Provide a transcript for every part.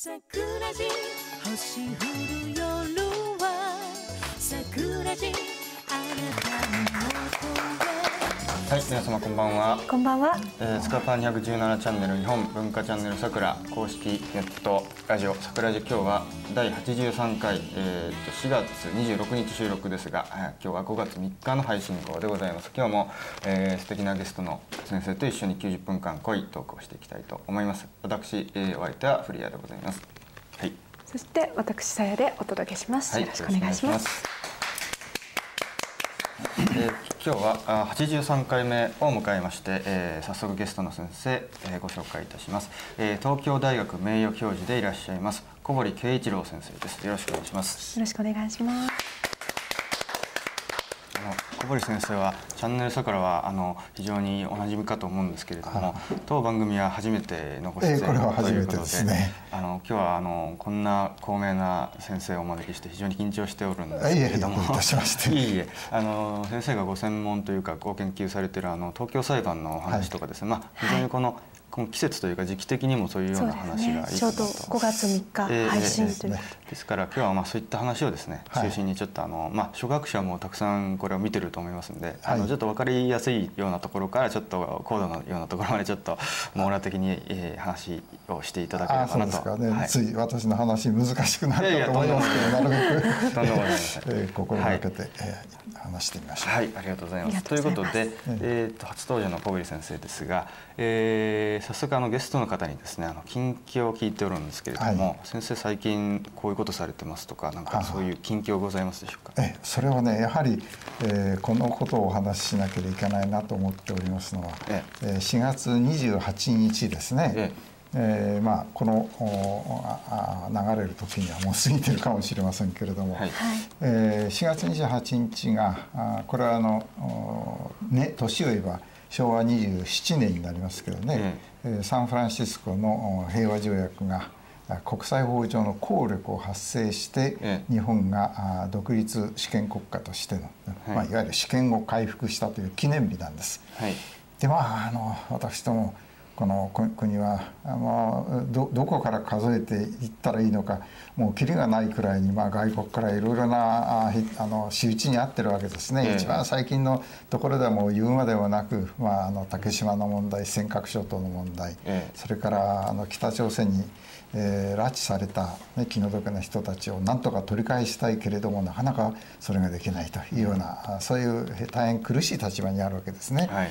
桜地星降る夜は桜地あなたのもとはい、皆様こんばんは。こんばんは。えー、スカパー217チャンネル日本文化チャンネルさくら公式ネットラジオさくらじ今日は第83回、えー、と4月26日収録ですが、えー今日は5月3日の配信号でございます。今日も、えー、素敵なゲストの先生と一緒に90分間濃いトークをしていきたいと思います。私、えー、お相手はフリアでございます。はい。そして私さやでお届けします。はい、よろしくお願いします。えー今日はあ83回目を迎えまして、えー早速ゲストの先生、えーご紹介いたします、えー東京大学名誉教授でいらっしゃいます小堀圭一郎先生です。よろしくお願いします。よろしくお願いします。小堀先生はチャンネルさくらはあの非常におなじみかと思うんですけれども当番組は初めてのご出演ということであの今日はあのこんな高名な先生をお招きして非常に緊張しておるんですけれども。いえいえ あの先生がご専門というかご研究されているあの東京裁判のお話とかですね、まあ非常にこの、この季節というか時期的にもそういうような話がいいかなと。ちょうど5月3日ええ配信ええという。こですから今日はまあそういった話をですね、はい。中心にちょっとあのまあ初学者もたくさんこれを見てると思いますんで、あはい。のちょっと分かりやすいようなところからちょっと高度なようなところまでちょっと網羅的に、えー話をしていただけれああそうばなと。ですか。ね、はい。つい私の話難しくなるいやいやかと思いますけどなるべく。とんでもござい えー心がけて、えー話してみましょう。はい、ありがとうございます。ということで、えー、と初登場の小栗先生ですが、えー早速あのゲストの方にですね、あの近況を聞いておるんですけれども、はい。先生最近こういうことされてますとか、なんかそういう近況ございますでしょうか？えそれはねやはり、えーこのことをお話ししなければいけないなと思っておりますのは、ええ。ー4月28日ですね、ええ。ーまあ、このおああ流れる時にはもう過ぎてるかもしれませんけれども、はい。えー4月28日があこれはあの、おね、年を言えば昭和27年になりますけどね、えーサンフランシスコのお平和条約があ国際法上の効力を発生して、ええ日本があ独立主権国家としての、はいまあ、いわゆる主権を回復したという記念日なんです。はい。でまああの私どもこのこ国はあのどどこから数えていったらいいのかもうキリがないくらいに、まあ、外国からいろいろなあひあの仕打ちにあってるわけですね、ええ一番最近のところではもう言うまでもなく、まあ、あの竹島の問題尖閣諸島の問題、ええそれからあの北朝鮮に、えー拉致された、ね、気の毒な人たちをなんとか取り返したいけれどもなかなかそれができないというようなあそういう大変苦しい立場にあるわけですね。はい。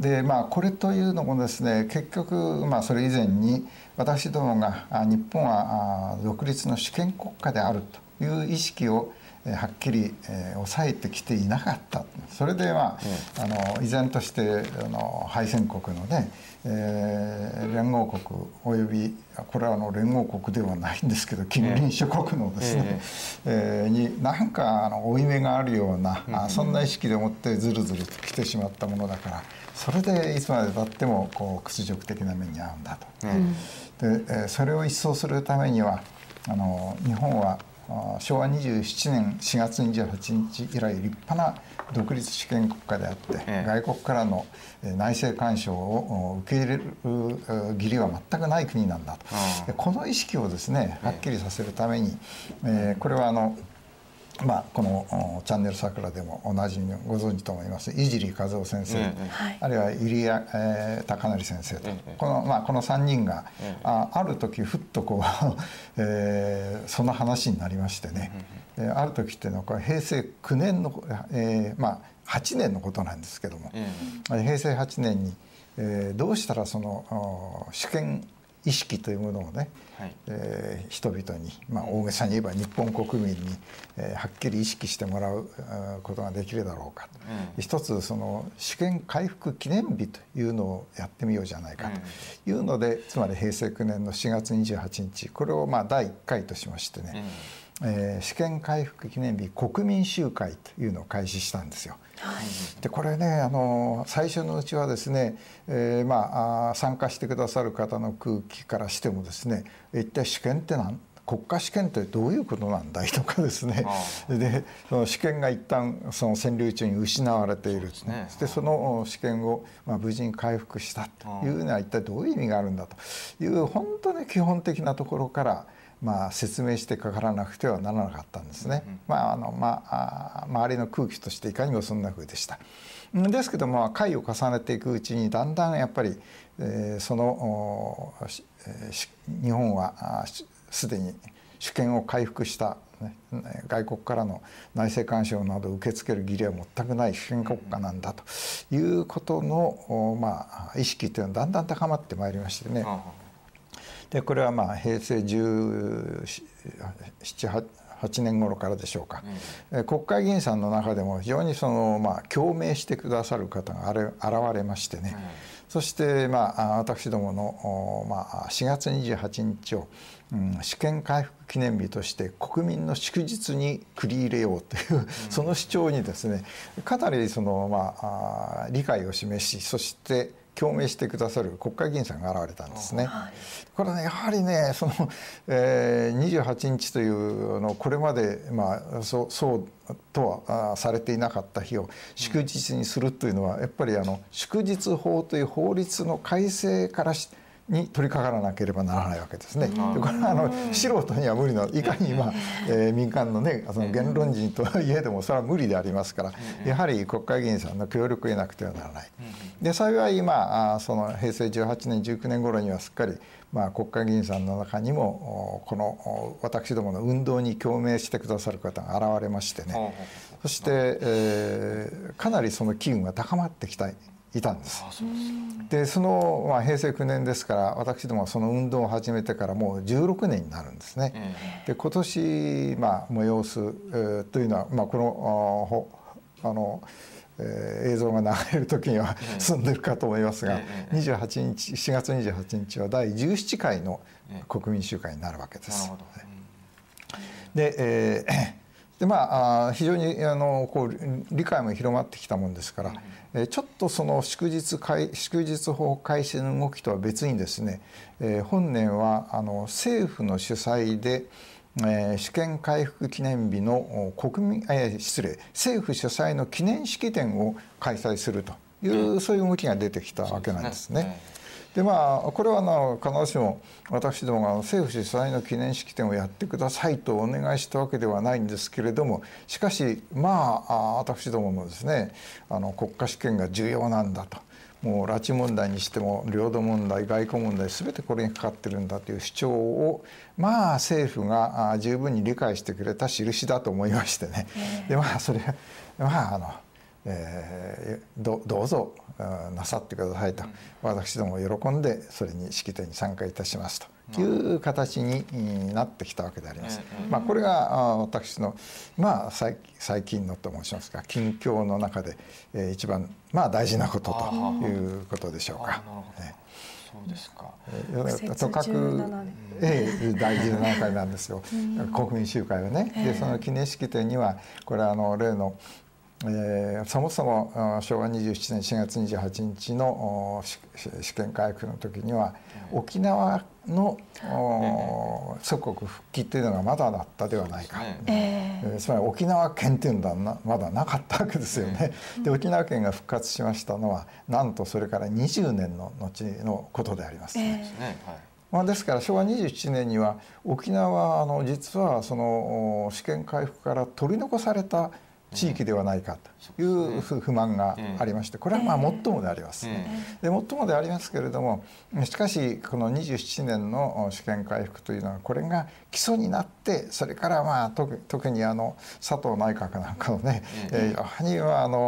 でまあこれというのもですね結局まあそれ以前に私どもがあ日本はあ独立の主権国家であるという意識をえーはっきり、えー抑えてきていなかった。それでまあ,、あの依然としてあの敗戦国のね、えー連合国およびこれはあの連合国ではないんですけど近隣諸国のですね、えーに何かあの負い目があるような、あそんな意識でもってずるずると来てしまったものだからそれでいつまでたってもこう屈辱的な目に遭うんだと。で、えーそれを一掃するためにはあの日本はあ昭和27年4月28日以来立派な独立主権国家であって、ええ。外国からのえー内政干渉をお受け入れるえー義理は全くない国なんだと。この意識をですねはっきりさせるために、えーこれはあのまあ、このおチャンネル桜でもおなじみのご存知と思います井尻和夫先生、ええはい。あるいは入谷、えー高成先生と、ええこのまあ、この3人が、ええあある時ふっとこう、えーその話になりましてね、えーある時っていうのはこれ平成9年の、えーまあ、8年のことなんですけども、え平成8年に、えーどうしたらそのお主権意識というものをね、はい。えー人々に、まあ、大げさに言えば日本国民に、えーはっきり意識してもらうことができるだろうか。と、うん。一つその主権回復記念日というのをやってみようじゃないかと。いうので、つまり平成9年の4月28日これをまあ第1回としましてね、えー主権回復記念日国民集会というのを開始したんですよ。でこれねあの最初のうちはですね、えーまあ参加してくださる方の空気からしてもですね一体主権って何国家試験ってどういうことなんだいとかですね。あでその試験が一旦その占領中に失われているそうですね。でその試験を、まあ、無事に回復したというのは一体どういう意味があるんだという本当に基本的なところから、まあ、説明してかからなくてはならなかったんですね。まああのまあ、あ周りの空気としていかにもそんな風でした。うんですけども回を重ねていくうちにだんだんやっぱり、えーそのえーし日本はすでに主権を回復した、ね、外国からの内政干渉などを受け付ける義理は全くない主権国家なんだということの、おまあ、意識というのはだんだん高まってまいりましてね。あでこれはまあ平成1718年頃からでしょうか、え国会議員さんの中でも非常にその、まあ、共鳴してくださる方があれ現れましてね、そして、まあ、あ私どもの、おまあ、4月28日を、うん、主権回復記念日として国民の祝日に繰り入れようという、その主張にですねかなりその、まあ、あ理解を示しそして共鳴してくださる国会議員さんが現れたんですね。これねやはりねその、えー、28日というのこれまで、まあ、そうそうとはあされていなかった日を祝日にするというのはやっぱりあの祝日法という法律の改正からしに取り掛からなければならないわけですね。でこれはあの素人には無理のいかに今、えー民間のねその言論人とはいえどもそれは無理でありますからやはり国会議員さんの協力を得なくてはならない。で幸い今あその平成18年19年頃にはすっかりまあ、国会議員さんの中にもおこのお私どもの運動に共鳴してくださる方が現れましてね。そして、えーかなりその機運が高まってきたいたんです。でその、まあ、平成9年ですから私どもはその運動を始めてからもう16年になるんですね。えで今年、まあ、催す、えーというのは、まあ、このあほあの、えー映像が流れる時には済んでるかと思いますが、えええ28日4月28日は第17回の国民集会になるわけです。で,、えーでまあ非常にあのこう理解も広まってきたもんですから、えーちょっとその祝日改祝日法改正の動きとは別にですね、えー本年はあの政府の主催で、えー主権回復記念日のお国民、えー失礼政府主催の記念式典を開催するという、そういう動きが出てきたわけなんですね。でまあこれはあの必ずしも私どもが政府主催の記念式典をやってくださいとお願いしたわけではないんですけれどもしかしまああ私どももですねあの国家主権が重要なんだと。もう拉致問題にしても領土問題外交問題全てこれにかかってるんだという主張をまあ政府があ十分に理解してくれた印だと思いましてね、でまあそれまああのえーどどうぞあなさってくださいと、私ども喜んでそれに式典に参加いたしますと。いう形にうんなってきたわけであります。まあ、これがあ私の、まあ、最最近のと申しますか近況の中で、えー一番、まあ、大事なことということでしょうか。あなる。ほど。えそうですか。ーとかく17年ええ大事な中会なんですよ。国民集会はね。でその記念式典にはこれはあの例のえーそもそもあ昭和27年4月28日の試験回復の時には沖縄のお祖国復帰というのがまだだったではないか。ね。ええーつまり沖縄県っていうのはなまだなかったわけですよね。で沖縄県が復活しましたのはなんとそれから20年の後のことであります。えですね。はい。まあ、ですから昭和27年には沖縄はあの実はそのお試験回復から取り残された地域ではないかという不不満がありましてこれはまあ最もであります。えで最もでありますけれどもしかしこの27年の試験回復というのはこれが基礎になってそれからまあ特特にあの佐藤内閣なんかのね、えーやはりはあの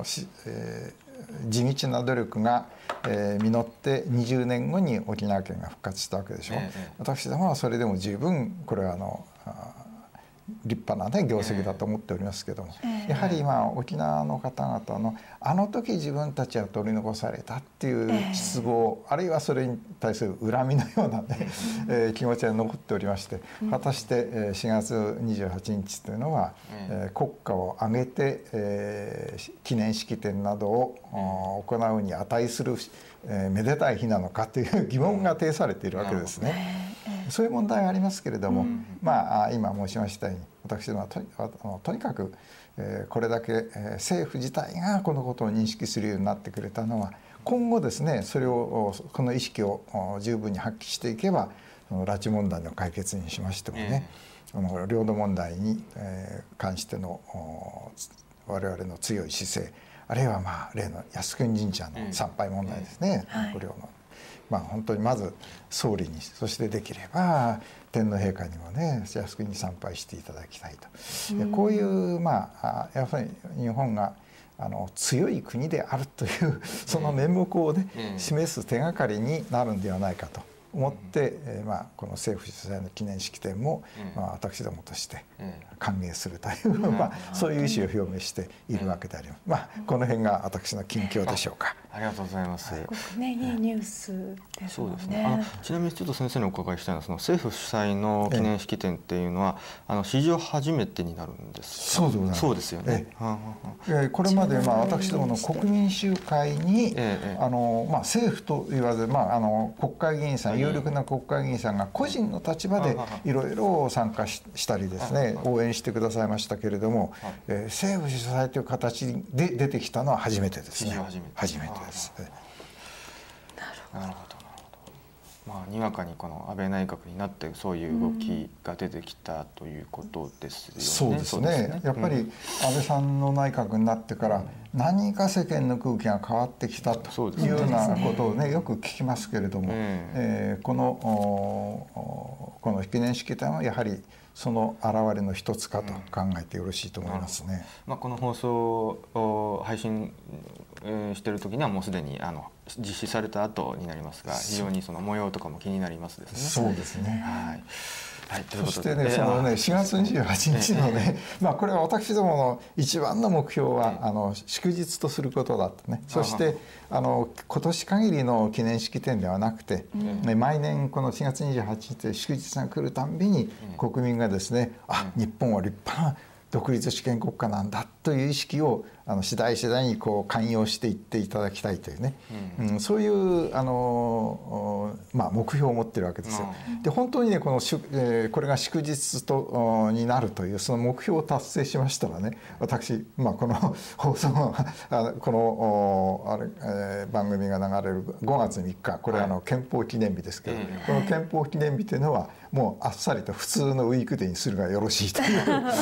おしえー地道な努力が、えー実って20年後に沖縄県が復活したわけでしょ。う、ええ。私どもはそれでも十分これはあのあ立派なね業績だと思っておりますけども、やはり今沖縄の方々のあの時自分たちは取り残されたっていう失望、あるいはそれに対する恨みのようなね、えー気持ちが残っておりまして果たして、えー4月28日というのは、えー国家を挙げて、え記念式典などを、行うに値する、えーめでたい日なのかという疑問が呈されているわけですね。そういう問題はありますけれども、まあ今申しましたように私どもはととにかく、えー、これだけ、えー、政府自体がこのことを認識するようになってくれたのは今後ですねそれをこの意識を十分に発揮していけばその拉致問題の解決にしましてもね、えー、の領土問題に、えー、関しての我々の強い姿勢あるいはまあ例の靖国神社の参拝問題ですね、えー、のまあ本当にまず総理にそしてできれば天皇陛下にもね靖国に参拝していただきたいと、うん、こういうまあやっぱり日本があの強い国であるというその面目をね、示す手がかりになるんではないかと思って、えー、まあ、この政府主催の記念式典も、まあ、私どもとして歓迎するという、まあ、そういう意思を表明しているわけであります。まあ、この辺が私の近況でしょうか。ありがとうございます。すごくね、いいニュースですね。そうですね。あのちなみにちょっと先生にお伺いしたいのは、その政府主催の記念式典っていうのは、あの史上初めてになるんですそうでございます。そうですよね。ええ、これまでまあ私どもの国民集会に、あのまあ政府と言わず、まああの国会議員さん、有力な国会議員さんが個人の立場でいろいろ参加したりですね、応援してくださいましたけれども、えー、政府主催という形で出てきたのは初めてですね。初めてです。なるほど。まあ、にわかにこの安倍内閣になってそういう動きが出てきたということですよね。そうですね。すねやっぱり安倍さんの内閣になってから何か世間の空気が変わってきたというようなことをねよく聞きますけれども、えー、このこの記念式典はやはりその現れの一つかと考えてよろしいと思いますね。まあ、この放送を配信している時にはもうすでにあの実施された後になりますが非常にその模様とかも気になりますですね。そうですね、はい。はい、そしてね、そのね、4月28日のね、まあ、これは私どもの一番の目標は、あの祝日とすることだとね。そして、あの今年限りの記念式典ではなくて、ね、毎年この4月28日で祝日が来るたんびに、国民がですね、あ、日本は立派な独立主権国家なんだという意識をあの次第次第にこう寛容していっていただきたいというね、うん、うん、そういうあの、まあ、目標を持ってるわけですよ。で本当にねこのしゅ、えー、これが祝日とになるというその目標を達成しましたらね私、まあ、この 放送のこのあれ、えー、番組が流れる5月3日これはあの憲法記念日ですけど、はい、この憲法記念日というのはもうあっさりと普通のウィークデーにするがよろしいというまあ、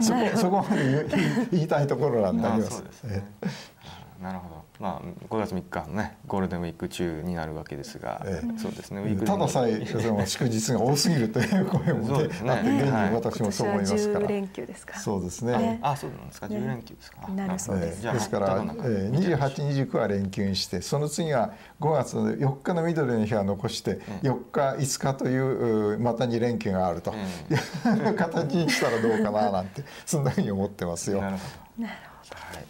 そこそこまで言いたいところなんであります。なるほど。まあ5月3日のねゴールデンウィーク中になるわけですが、ええ、そうですね。ウィークたださえ祝日が多すぎるという声もね、ねあって現に私もそう思いますから。連休ですか？そうですね。あ、そうなんですか。10連休ですか。なるそうです。ですから、えー、28、29は連休にして、その次は5月の4日の緑の日は残して、4日、5日というまた2連休があると、いう 形にしたらどうかななんてそんなふうに思ってますよ。なるほど。はい。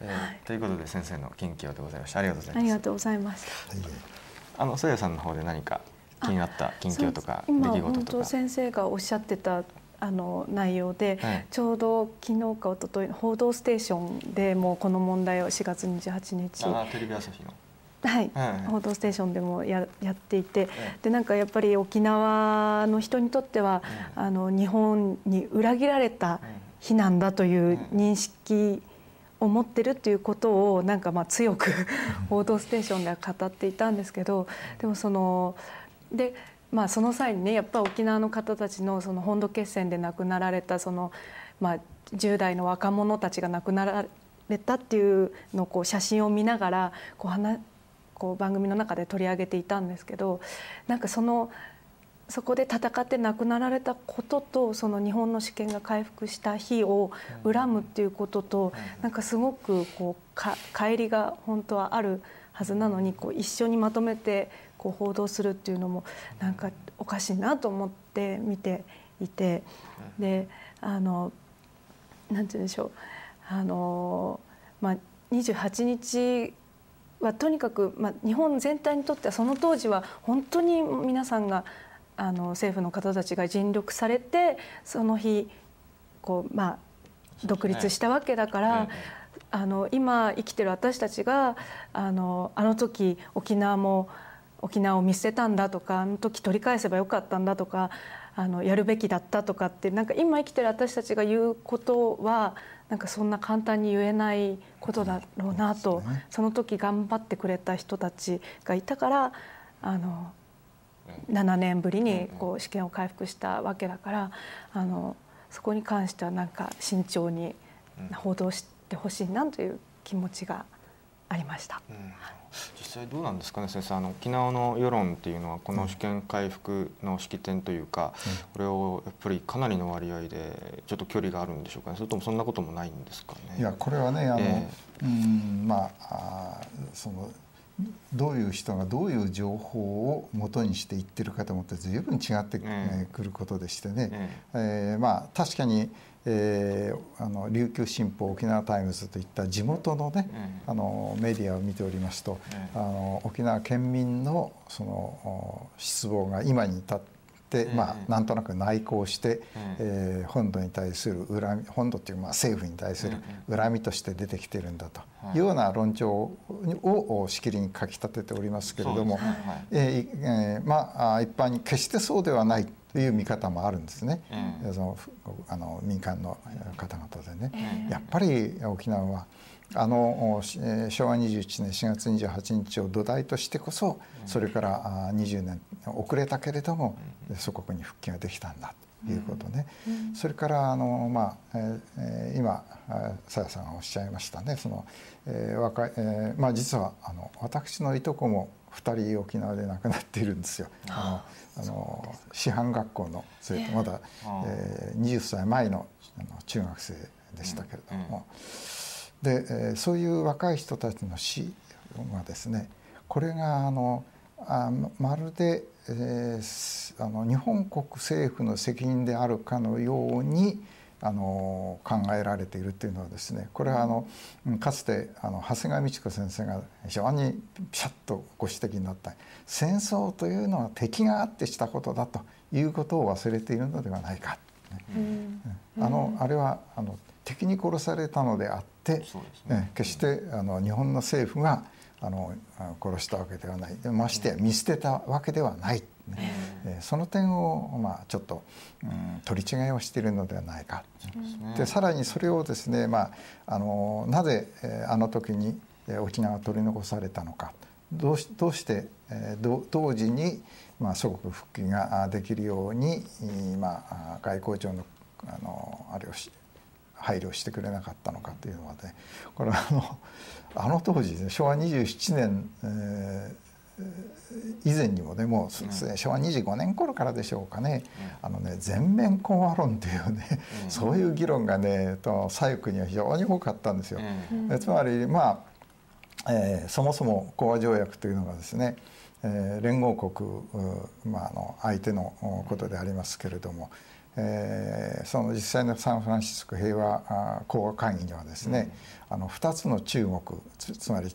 えー、ということで先生の近況でございました。ありがとうございます。ありがとうございました。あのさやさんの方で何か気になった近況とか出来事とか。先生がおっしゃってたあの内容で、はい、ちょうど昨日か一昨日報道ステーションでもうこの問題を4月28日。あテレビ朝日の。はい、はい、報道ステーションでもややっていて、でなんかやっぱり沖縄の人にとっては、あの日本に裏切られた日なんだという認識を持ってるっていうことをなんかまあ強く「報道ステーション」では語っていたんですけどでもそのでまあその際にねやっぱ沖縄の方たちのその本土決戦で亡くなられたそのまあ10代の若者たちが亡くなられたっていうのをこう写真を見ながらこう話こう番組の中で取り上げていたんですけどなんかそのそこで戦って亡くなられたこととその日本の主権が回復した日を恨むっていうこととなんかすごくこうか乖離が本当はあるはずなのにこう一緒にまとめてこう報道するっていうのもなんかおかしいなと思って見ていてであのなんて言うんでしょうあの、まあ、28日はとにかく、まあ、日本全体にとってはその当時は本当に皆さんがあの政府の方たちが尽力されてその日こう、まあ、独立したわけだから。あの今生きてる私たちがあのあの時沖縄も沖縄を見捨てたんだとかあの時取り返せばよかったんだとかあのやるべきだったとかってなんか今生きてる私たちが言うことはなんかそんな簡単に言えないことだろうなとそ,、の時頑張ってくれた人たちがいたからあの7年ぶりにこう試験を回復したわけだからあのそこに関してはなんか慎重に報道してほしいなという気持ちがありました。うん。実際どうなんですかね先生。あの沖縄の世論っていうのはこの試験回復の式典というか、うん、これをやっぱりかなりの割合でちょっと距離があるんでしょうかね。それともそんなこともないんですかね。いやこれはねあの、えー、うんまあそのどういう人がどういう情報を元にして言ってるかと思って随分違ってくることでしてね、ええー、まあ確かに、えー、あの琉球新報沖縄タイムズといった地元のね、あのメディアを見ておりますと、あの沖縄県民のその失望が今に至って、まあ、なんとなく内向して、えー、本土に対する恨み本土っていうまあ政府に対する恨みとして出てきてるんだと。い。うような論調をしきりに書き立てておりますけれども、ええまあ一般に決してそうではないという見方もあるんですね、そのあの民間の方々でね。やっぱり沖縄はあの昭和21年4月28日を土台としてこそそれから20年遅れたけれども祖国に復帰ができたんだということね、それからあの、まあえー、今さやさんがおっしゃいましたね。その、えー若いえーまあ、実はあの私のいとこも2人沖縄で亡くなっているんですよ。あのあの師範学校の生徒まだ、えー、20歳前のあの中学生でしたけれども。うんで、えー、そういう若い人たちの死はですねこれがあのあまるで、えー、あの日本国政府の責任であるかのようにあの考えられているというのはですねこれはあのかつてあの長谷川道子先生が非常にピシャッとご指摘になった戦争というのは敵があってしたことだということを忘れているのではないか。うん、あのあれはあの敵に殺されたのであって、ね、決してあの日本の政府があの殺したわけではない。ましてや見捨てたわけではない、ねえー、その点を、まあ、ちょっと、うん、取り違いをしているのではないか。で、ね、さらにそれをですね、まあ、あのなぜ、えー、あの時に沖縄取り残されたのか。どうしどうして、えー、同時に、まあ、祖国復帰ができるように、まあ、外交上のあのあれをし配慮してくれなかったのかというのはねこれはあのあの当時、ね、昭和27年、えー、以前にもねもう、うん、昭和25年頃からでしょうかね。うん、あのね全面講和論というね、うん、そういう議論がねと左翼には非常に多かったんですよ。つまりまあ、えー、そもそも講和条約というのがですねえー、連合国、まあ、あの相手のことでありますけれども、えー、その実際のサンフランシスコ平和講和会議にはですね、うん、あの2つの中国つまり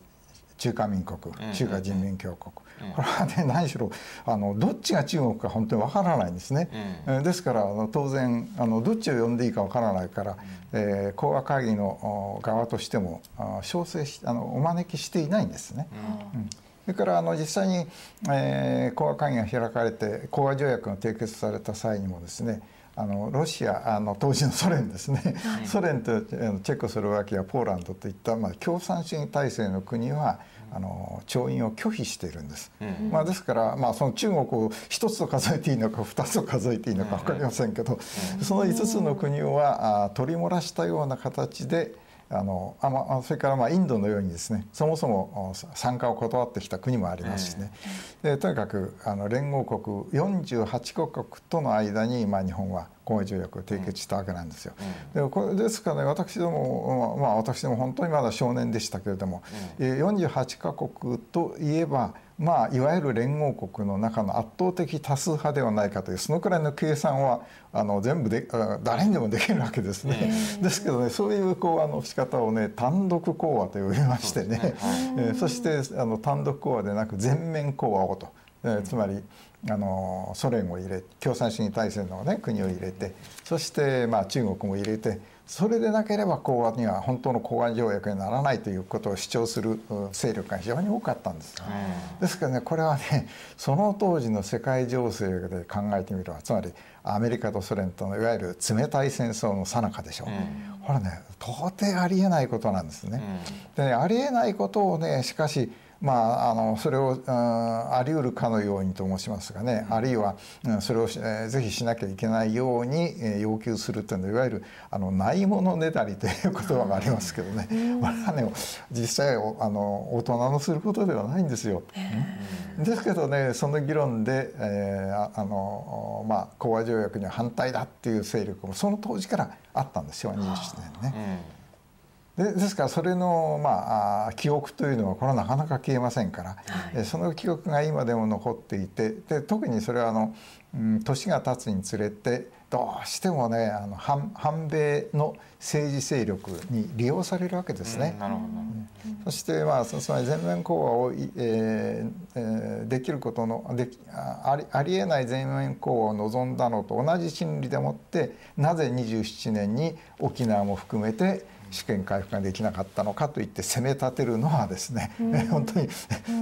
中華民国中華人民共和国、これはね何しろあのどっちが中国か本当にわからないんですね、うん、ですからあの当然あのどっちを呼んでいいかわからないから、うん、えー、講和会議の側としても招請しあのお招きしていないんですね。うん。それからあの実際に、えー、講和会議が開かれて講和条約が締結された際にもですねあのロシアあの当時のソ連ですね、はい、ソ連とチェコスロバキアポーランドといった、まあ、共産主義体制の国はあの調印を拒否しているんです、うん、まあ、ですから、まあ、その中国を一つと数えていいのか二つと数えていいのか分かりませんけど、うん、その5つの国はあ取り漏らしたような形であのあまそれからまあインドのようにですねそもそも参加を断ってきた国もありますしね、でとにかくあの連合国48カ国との間に、まあ、日本は公和条約を締結したわけなんですよ。でこれですからね私ども、まあ、私ども本当にまだ少年でしたけれども、うん、48カ国といえばまあ、いわゆる連合国の中の圧倒的多数派ではないかというそのくらいの計算はあの全部で誰にでもできるわけですね。ですけどねそういうこうあの仕方をね単独講和と呼びましてね、ね。はい、えー、そしてあの単独講和でなく全面講和をと。えーつまりあのソ連を入れ共産主義体制の、ね、国を入れてそして、まあ、中国も入れてそれでなければ講和には本当の講和条約にならないということを主張するう勢力が非常に多かったんです。ですからねこれはね その当時の世界情勢で考えてみればつまりアメリカとソ連とのいわゆる冷たい戦争の最中でしょう、これね到底ありえないことなんですね。でねありえないことをねしかしまあ、あのそれを、うん、あり得るかのようにと申しますがね、あるいは、うん、それを、えー、ぜひしなきゃいけないように、えー、要求するというのはいわゆるあのないものねだりという言葉がありますけどね、これはね実際あの大人のすることではないんですよ。ですけどねその議論で、えー、ああのまあ講和条約には反対だっていう勢力もその当時からあったんですよ27年ね。でですからそれの、まあ、記憶というのはこれはなかなか消えませんから、はい、その記憶が今でも残っていてで特にそれはあの、うん、年が経つにつれてどうしてもねあの反反米の政治勢力に利用されるわけですね。うん、そしてまあつまり全面講和を、えーえー、できることのでありありえない全面講和を望んだのと同じ心理でもってなぜ27年に沖縄も含めて主権回復ができなかったのかといって責め立てるのはですね、うん、本当に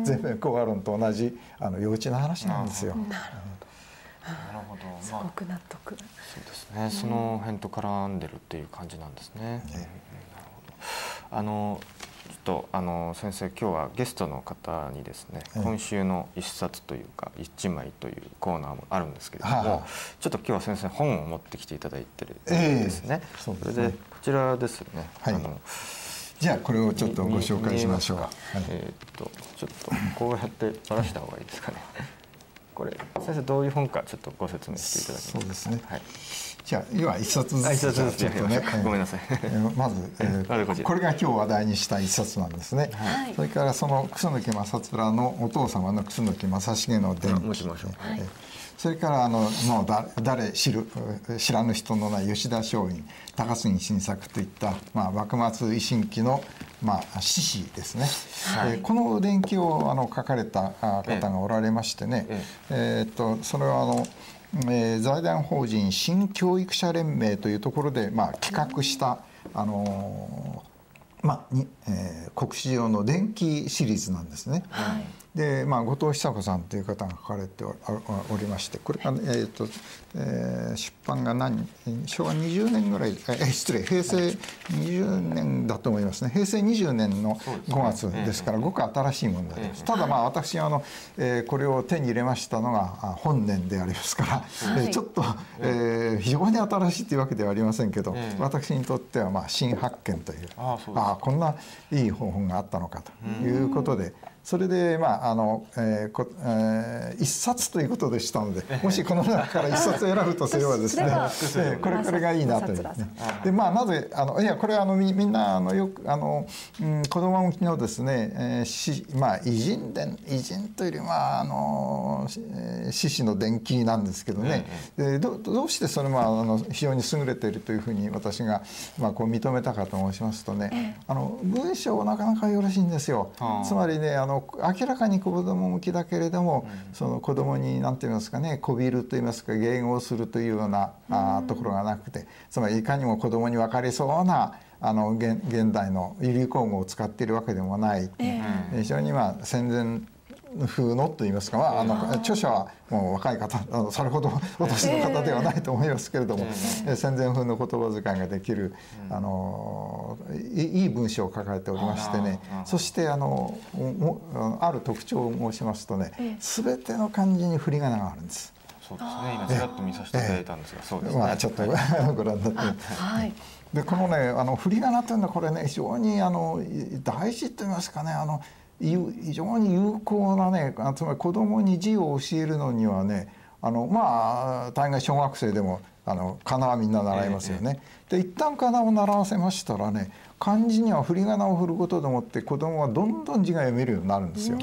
全面講和論と同じあの幼稚な話なんですよ。なるほど。すごく納得。そうですね。その辺と絡んでるっていう感じなんですね。ねなるほど。あのとあの先生今日はゲストの方にですね、今週の一冊というか一枚というコーナーもあるんですけれども、はあ、ちょっと今日は先生本を持ってきていただいてるんですね。えー、そそれでこちらですね。はい、あのじゃあこれをちょっとご紹介しましょう。はい、えっとちょっとこうやってばらした方がいいですかね。これ先生どういう本かちょっとご説明していただきますそうですね。はい。じゃあ要は一冊ずつ一冊ずつとね、ごめんなさい。まず、えー、これが今日話題にした一冊なんですね。はい、それからその楠木正面のお父様の楠木正成の伝記。はい。それからあのもう誰知る知らぬ人のない吉田松陰高杉晋作といった、まあ、幕末維新期の、まあ、志士ですね、はい、この伝記をあの書かれた方がおられましてね、ええ。えー、っとそれはあのえー、財団法人新教育者連盟というところで、まあ、企画した、あのーまあにえー、国史上の電気シリーズなんですね。はいで、まあ、後藤久子さんという方が書かれておりましてこれが、えーとえー、出版が何昭和20年ぐらいえ失礼平成20年だと思いますね。平成20年の5月ですからごく新しいものです。ただまあ私あの、えー、これを手に入れましたのが本年でありますから、はい、えー、ちょっと、えー、非常に新しいというわけではありませんけど、私にとってはまあ新発見というああこんないい方法があったのかということで。それでまああの、えーこえー、一冊ということでしたのでもしこの中から一冊選ぶとすればですねえー、これこれがいいなという、ね、でまあなぜあのいやこれあのみみんなあのよくあの、うん、子供向きのですね、えーしまあ、偉人伝偉人というよりまああの獅子の伝記なんですけどね、えー、どどうしてそれもあの非常に優れているというふうに私が、まあ、こう認めたかと申しますとねあの文章なかなかよろしいんですよ。つまりねあの明らかに子供向きだけれども、うん、その子供に何て言いますかねこびると言いますか迎合するというような、うん、あところがなくてつまりいかにも子供に分かりそうなあの現現代の流行語を使っているわけでもない、えー、非常にまあ戦前風のと言いますか、まあ、あの著者はもう若い方あのそれほどお年の方ではないと思いますけれども、えー、戦前風の言葉遣いができる、あのいい文章を書かれておりましてねそしてあのある特徴を申しますとね全ての漢字に振り仮名があるんです。そうですね。今ちらっと見させていただいたんですが、そうですね。まあちょっと ご覧になって。はい。でこのねあの振り仮名というのはこれね非常にあの大事と言いますかねあの非常に有効なねつまり子供に字を教えるのにはねあのまあ大概小学生でもあの仮名はみんな習いますよね。ええ、で一旦仮名を習わせましたらね漢字には振り仮名を振ることでもって子供はどんどん字が読めるようになるんですよ。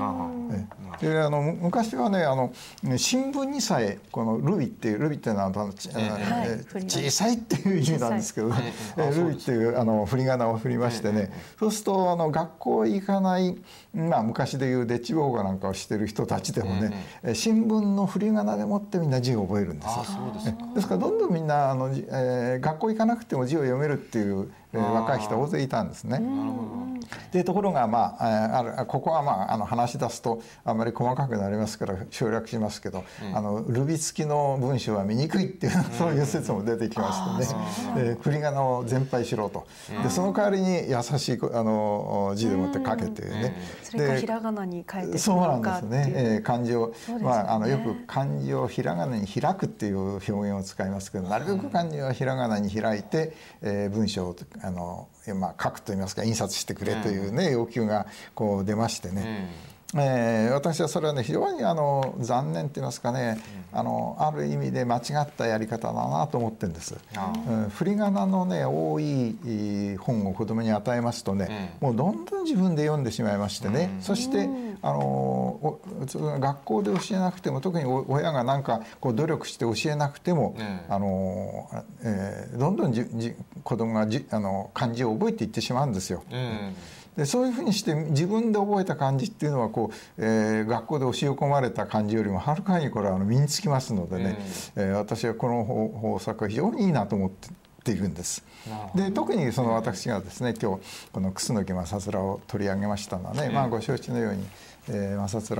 えであの昔はねあの新聞にさえこのルビっていうルビっていうのは小さいっていう意味なんですけど、ね、ルビっていうあの振り仮名を振りましてね、そうするとあの学校行かないまあ昔でいうデッチボーガなんかをしてる人たちでもね、新聞の振り仮名でもってみんな字を覚えるんですよ。ですか。らどんどんみんなあの、えー、学校行かなくても字を読めるっていうえー、若い人大勢いたんですね。でところがまああるここはまああの話し出すとあんまり細かくなりますから省略しますけど、うん、あのルビ付きの文章は見にくいっていう、そういう説も出てきましてね、で振り仮名を全廃しろと、でその代わりに優しいあの字でもって書けてね、それかひらがなに変えてそうなんですね、えー、漢字を、ね、まああのよく漢字をひらがなに開くっていう表現を使いますけどなるべく漢字はひらがなに開いて、えー、文章をあの、まあ、書くといいますか印刷してくれというね、要求がこう出ましてね、えー、私はそれはね非常にあの残念と言いますかね、あのある意味で間違ったやり方だなと思ってるんです。うん、振り仮名のね多い本を子供に与えますとね、もうどんどん自分で読んでしまいましてね、そしてあの学校で教えなくても特に親が何かこう努力して教えなくても、あのえー、どんどんじじ子供がじあの漢字を覚えていってしまうんですよ。でそういうふうにして自分で覚えた漢字っていうのはこう、えー、学校で教え込まれた漢字よりもはるかにこれはあの身につきますのでね、えー、私はこの方策は非常にいいなと思ってているんです。で特にその私がですね今日この楠木正面を取り上げましたのはね、まあ、ご承知のようにえー、正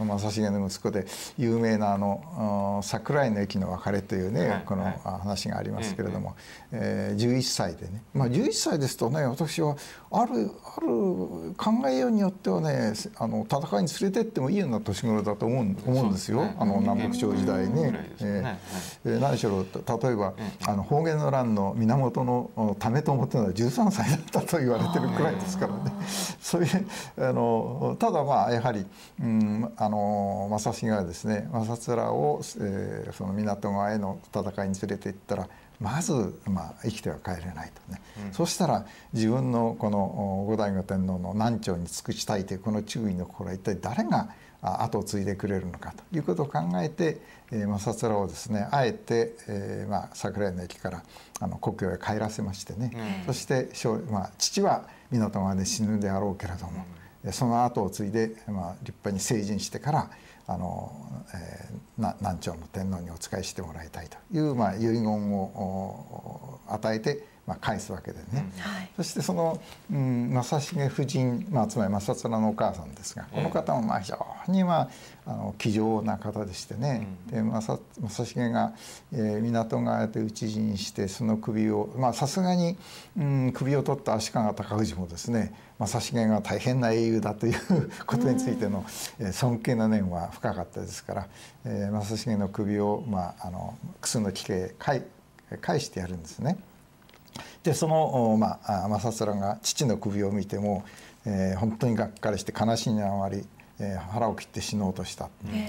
面正成の息子で有名なあの桜井の駅の別れというね、はい、この話がありますけれども、はい、えー、11歳でね、まあ、11歳ですとね私はあるある考えようによってはねあの戦いに連れてってもいいような年頃だと思う思うんですよ、ね、あの南北朝時代に、ね。えー、何しろ例えば、あの方言の乱の源の為朝というのは13歳だったと言われてるくらいですからね。そういうあのただまあやはり、うん、あの正成がですね正面を、えー、その港側への戦いに連れて行ったらまず、まあ、生きては帰れないとね、うん、そしたら自分のこの後醍醐天皇の南朝に尽くしたいというこの注意の心は一体誰が後を継いでくれるのかと。いうことを考えて、えー、正面をですねあえて、えーまあ、桜井の駅からあの故郷へ帰らせましてね、うん、そして、まあ、父は港側で死ぬであろうけれども、うん、その後を継いで、まあ、立派に成人してからあの、えー、南朝の天皇にお仕えしてもらいたいという、まあ、遺言を与えて、まあ、返すわけでね、うん。はい、そしてその、うん、正成夫人、まあ、つまり正面のお母さんですがこの方もまあ非常に、まあ、あの気丈な方でしてね、うん、で正成が、えー、港側で討ち死にしてその首をまあさすがに、うん、首を取った足利尊氏もですね正成が大変な英雄だという ことについての、え尊敬の念は深かったですから、えー、正成の首を、まあ、あの楠の木へ返返してやるんですね。でその、まあ、正面が父の首を見ても、えー、本当にがっかりして悲しみにあまり、えー、腹を切って死のうとした、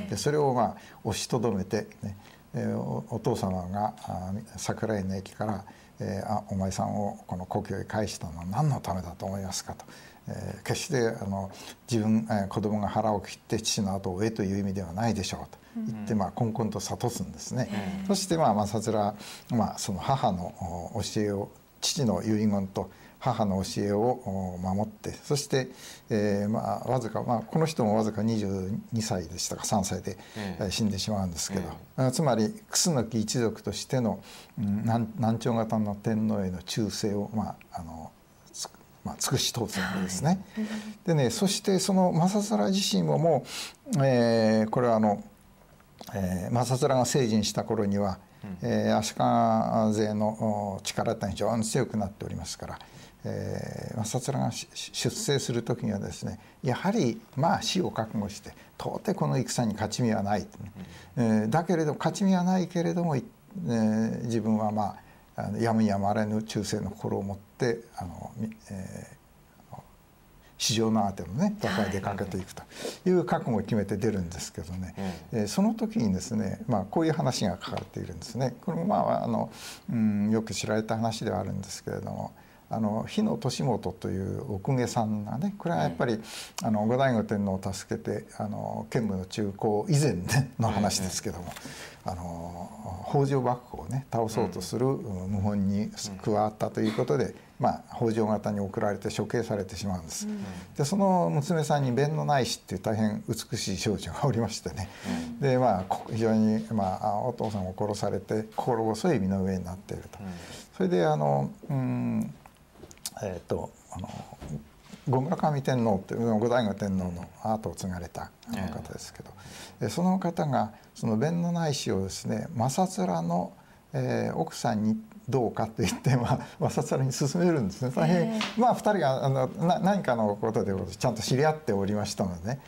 でそれを、まあ、押しとどめて、ねえー、おお父様が桜井の駅から「えー、あお前さんをこの故郷へ返したのは何のためだと思いますか」と。えー、決してあの自分、えー、子供が腹を切って父の後を追えという意味ではないでしょうと。言って、まあ、こんこんと諭すんですね。そして、まあ、正面、まあ、その母の教えを父の遺言と母の教えを守ってそして、えーまあ、わずか、まあ、この人もわずか22歳でしたか3歳で死んでしまうんですけど、えー、つまり楠木一族としての、うん、南朝型の天皇への忠誠を、まあ、あのまあ、尽くし通すわけですね。はい、でねそしてその正面自身ももう、えー、これはあの、えー、正面が成人した頃にはえー、足利勢の力って非常に強くなっておりますから、えー、薩らが出征する時にはですねやはりまあ死を覚悟して到底この戦に勝ち目はない、ね、えー、だけれど勝ち目はないけれども、えー、自分はまあやむやまれぬ忠誠の心を持ってあの、えー、市場のあてのね都会出かけていくという覚悟を決めて出るんですけどね、えその時にですね、まあ、こういう話が書かれているんですね。これもまああの、うん、よく知られた話ではあるんですけれどもあの日野利元という奥下さんがねこれはやっぱり、あの後醍醐天皇を助けてあの建武の中興以前、ね、の話ですけども、あの北条幕府をね倒そうとする謀反に加わったということで、まあ、北条方に送られて処刑されてしまうんです。でその娘さんに弁のないしっていう大変美しい少女がおりましてね、でまあ非常に、まあ、お父さんを殺されて心細い身の上になっていると。それであのうんえっ、ー、とあの後村上天皇という後醍醐天皇の後を継がれたあの方ですけど、えー、その方がその弁のないしをですね正面の、えー、奥さんにどうかと言って、まあ、正面に進めるんですね。大変、まあ2人があのな何かのことでちゃんと知り合っておりましたので。ね、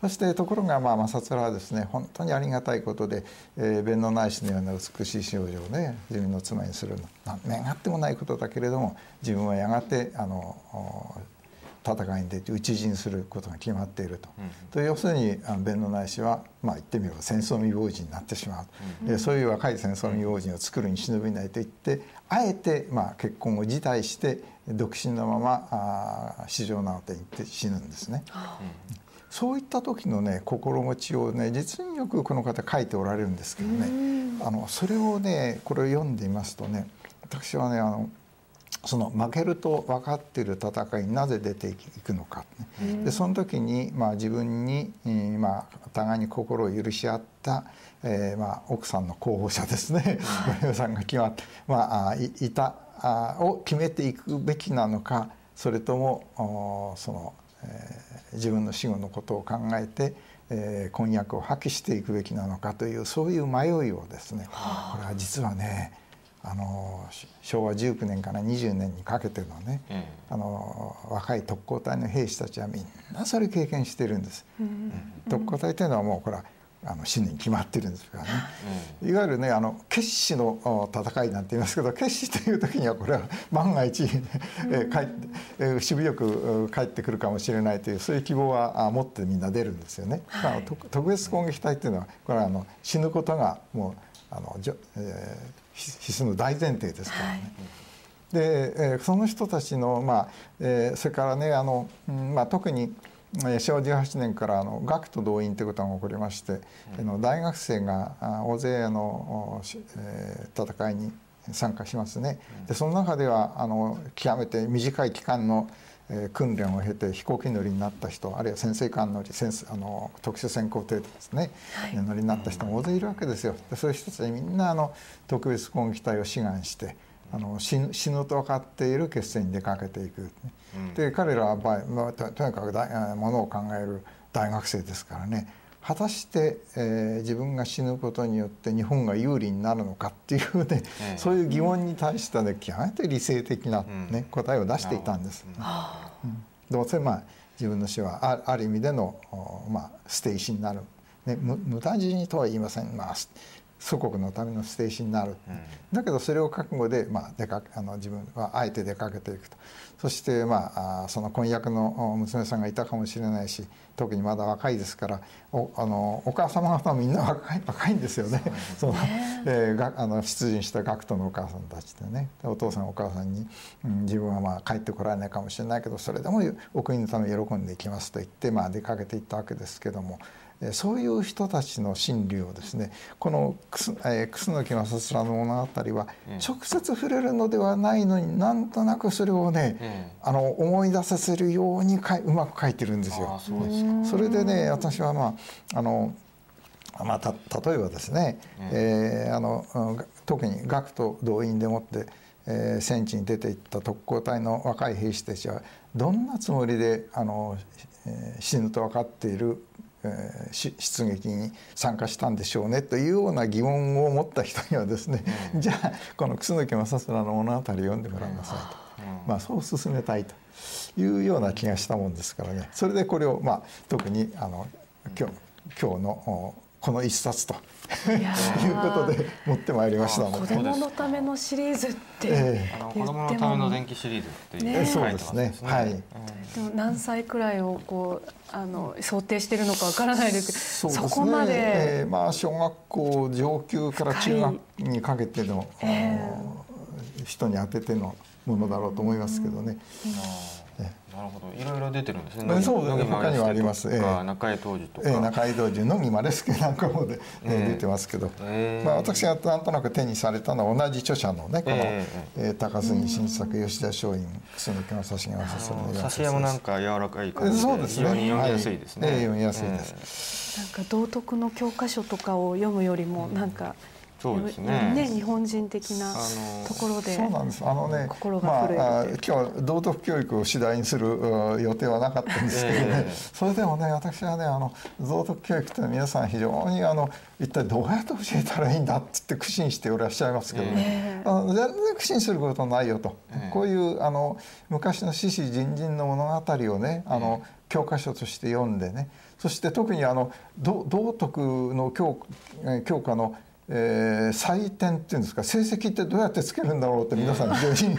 そしてところがまあ正面はですね本当にありがたいことで、えー、弁のないしのような美しい少女をね自分の妻にするの。願ってもないことだけれども自分はやがてあの戦いに出て討ち死にすることが決まっていると。うん、と要するに弁のないしは、まあ、言ってみれば戦争未亡人になってしまう、うん、そういう若い戦争未亡人を作るに忍びないと言ってあえて、まあ、結婚を辞退して独身のままあ市場なので行って死ぬんですね。うんそういった時のね心持ちをね実によくこの方書いておられるんですけどね。あのそれをねこれを読んでみますとね私はねあのその負けると分かっている戦いになぜ出ていくのか、ね、でその時に、まあ、自分に、まあ、互いに心を許し合った、えーまあ、奥さんの候補者ですね。森尾さんが決まって、まあ、いいたあを決めていくべきなのかそれともその、えー、自分の死後のことを考えて、えー、婚約を破棄していくべきなのかというそういう迷いをですね。これは実はねあの昭和19年から20年にかけてのね、あの若い特攻隊の兵士たちはみんなそれ経験してるんです。特攻隊というのはもうこれはあの死に決まってるんですからね、いわゆるねあの決死の戦いなんて言いますけど決死という時にはこれは万が一、ねえ帰ってえしぶよく帰ってくるかもしれないというそういう希望は持ってみんな出るんですよね。はい、まあ、特別攻撃隊っていうのはこれはあの死ぬことがもうあの、えー、必須の大前提ですからね。はいで、えー、その人たちの、まあえー、それからねあの、うんまあ、特に昭和18年からあの学徒動員ということが起こりまして、うん、大学生が大勢あの、えー、戦いに参加しますね。でその中ではあの極めて短い期間のえー、訓練を経て飛行機乗りになった人あるいは潜水艦乗り潜あの特殊潜航艇ですね、はい、乗りになった人も大勢いるわけですよ。でそういう人たちみんなあの特別攻撃隊を志願してあの死ぬ死ぬと分かっている決戦に出かけていく、で彼らは、まあ、とにかくだものを考える大学生ですからね果たして、えー、自分が死ぬことによって日本が有利になるのかっていうね、えそういう疑問に対してね極めて理性的な、ね、うん、答えを出していたんです。うん、どうせまあ自分の死はあある意味での、まあ、捨て石になる、ね、無駄死にとは言いません、まあ、祖国のための捨て石になる、うん、だけどそれを覚悟で、まあ、出かあの自分はあえて出かけていくとそして、まあ、その婚約の娘さんがいたかもしれないし特にまだ若いですからおあのお母様方もみんな 若い若いんですよね。そのえー、があの出陣した学徒のお母さんたちでねお父さんお母さんに、うん、自分はまあ帰ってこられないかもしれないけどそれでもお国のため喜んでいきますと言って、まあ、出かけていったわけですけども。そういう人たちの心理をですねこの楠木正面の物語は直接触れるのではないのになんとなくそれをね、あの思い出させるようにかいうまく書いてるんですよ。それでね私はまああのまあ、た例えばですね、えー、あの特に学徒動員でもって、えー、戦地に出ていった特攻隊の若い兵士たちはどんなつもりであの、えー、死ぬと分かっているえー、出撃に参加したんでしょうねというような疑問を持った人にはですね、うん、じゃあこの楠木正面の物語を読んでもらいなさいと、うん、まあ、そう進めたいというような気がしたもんですからね。それでこれを、まあ、特にあの今日今日のこの一冊と。いうことで持ってまいりました子供のためのシリーズってえー、子供のための電気シリーズっていう、ね、そうですね。はい。でも何歳くらいをこうあの想定しているのかわからないですけど、そ、ね、こまで、えー、まあ小学校上級から中学にかけての、えー、人に当ててのものだろうと思いますけどね。なるほど、いろいろ出てるんですね。そうですね。他にはあります。ええ、中江当時とか。ええ、中江当時のみまれすけなんかもで、え出てますけど、まあ私がなんとなく手にされたのは同じ著者のねこの、ええ高杉晋作吉田松陰楠木の差し毛はさすの挿絵もなんか柔らかい感じで、そうですね。読みやすいですね。読みやすいです。なんか道徳の教科書とかを読むよりもなんか。そうですね。ね日本人的なところでそうなんです。あのね心が震える、まあ、今日は道徳教育を主題にする予定はなかったんですけどね、えー、それでもね私はねあの道徳教育って皆さん非常にあの一体どうやって教えたらいいんだっつって苦心していらっしゃいますけどね、えー、あの全然苦心することないよと、えー、こういうあの昔の獅子人人の物語をねあの、教科書として読んでね。そして特にあの道徳の教教科のえー、採点っていうんですか成績ってどうやってつけるんだろうって皆さん非常に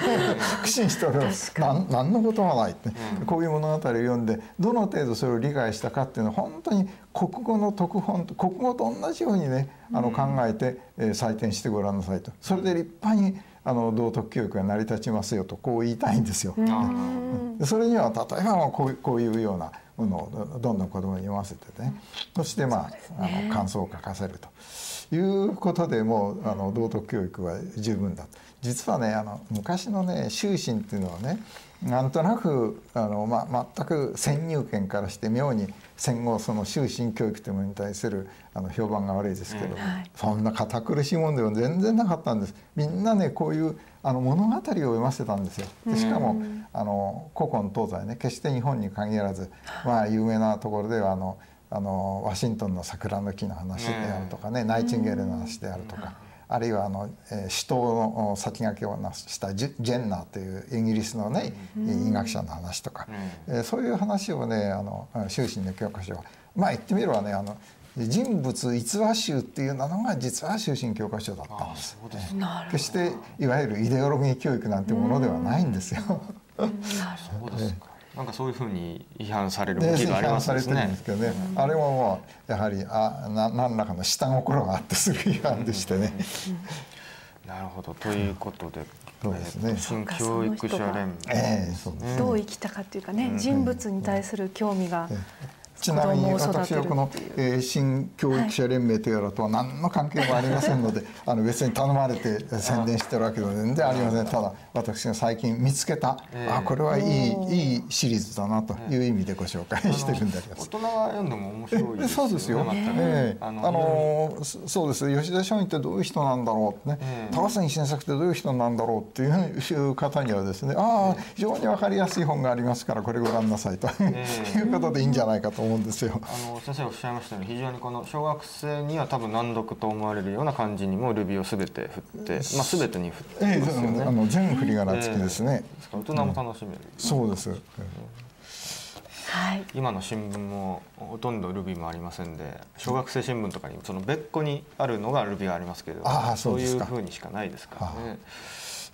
苦心しております。何何のことはないって、うん、こういう物語を読んでどの程度それを理解したかっていうのは本当に国語の特本と国語と同じようにねあの考えて、えー、採点してごらんなさいと。それで立派にあの道徳教育が成り立ちますよとこう言いたいんですよ。それには例えばこうこういうようなものをどんどん子供に読ませてね。そしてまあ,、あの感想を書かせると。いうことでもうあの道徳教育は十分だ。実はねあの昔のね修身っていうのはねなんとなくあの、ま、全く先入観からして妙に戦後その終身教育というものに対するあの評判が悪いですけど、はい、そんな堅苦しいもんでは全然なかったんです。みんなねこういうあの物語を読ませたんですよ。でしかもあの古今東西ね決して日本に限らず、まあ、有名なところではあのあのワシントンの桜の木の話であるとかね、ナイチンゲールの話であるとか。あるいはあの、えー、死闘の先駆けをなしたジェンナーというイギリスのね、医学者の話とか、えー、そういう話をねあの終身の教科書はまあ言ってみればねあの人物逸話集っていうのが実は終身教科書だったんです。です決していわゆるイデオロギー教育なんてものではないんですよ。なるほどですか。なんかそういうふうに違反される動きがありますね。ね。ねあれももうやはりあな何らかの下心があってする違反でしてね。なるほど。ということで。そうですね。新教育者連盟、えー、どう生きたかというかね、人物に対する興味がちなみに私はこの、えー、新教育者連盟とやらとは何の関係もありませんので、あの別に頼まれて宣伝してるわけでは全然ありません。ただ私が最近見つけた、えー、あこれはいいいいシリーズだなという意味でご紹介してるんであります。大人が読んでも面白いそうですよ。えー、あのそうです。吉田松陰ってどういう人なんだろうってね、高杉晋作ってどういう人なんだろうっていう方にはですねああ非常に分かりやすい本がありますからこれご覧なさいと。いうことでいいんじゃないかと思うんですよ。あの先生おっしゃいましたように非常にこの小学生には多分難読と思われるような感じにもルビをすべて振って、まあすべてに振ってますよね。えー、あの全振り仮名付きですね。えー、大人も楽しめる。うん、そうです。うんはい、今の新聞もほとんどルビーもありませんで小学生新聞とかにその別個にあるのがルビーがありますけれどもそういうふうにしかないですからね。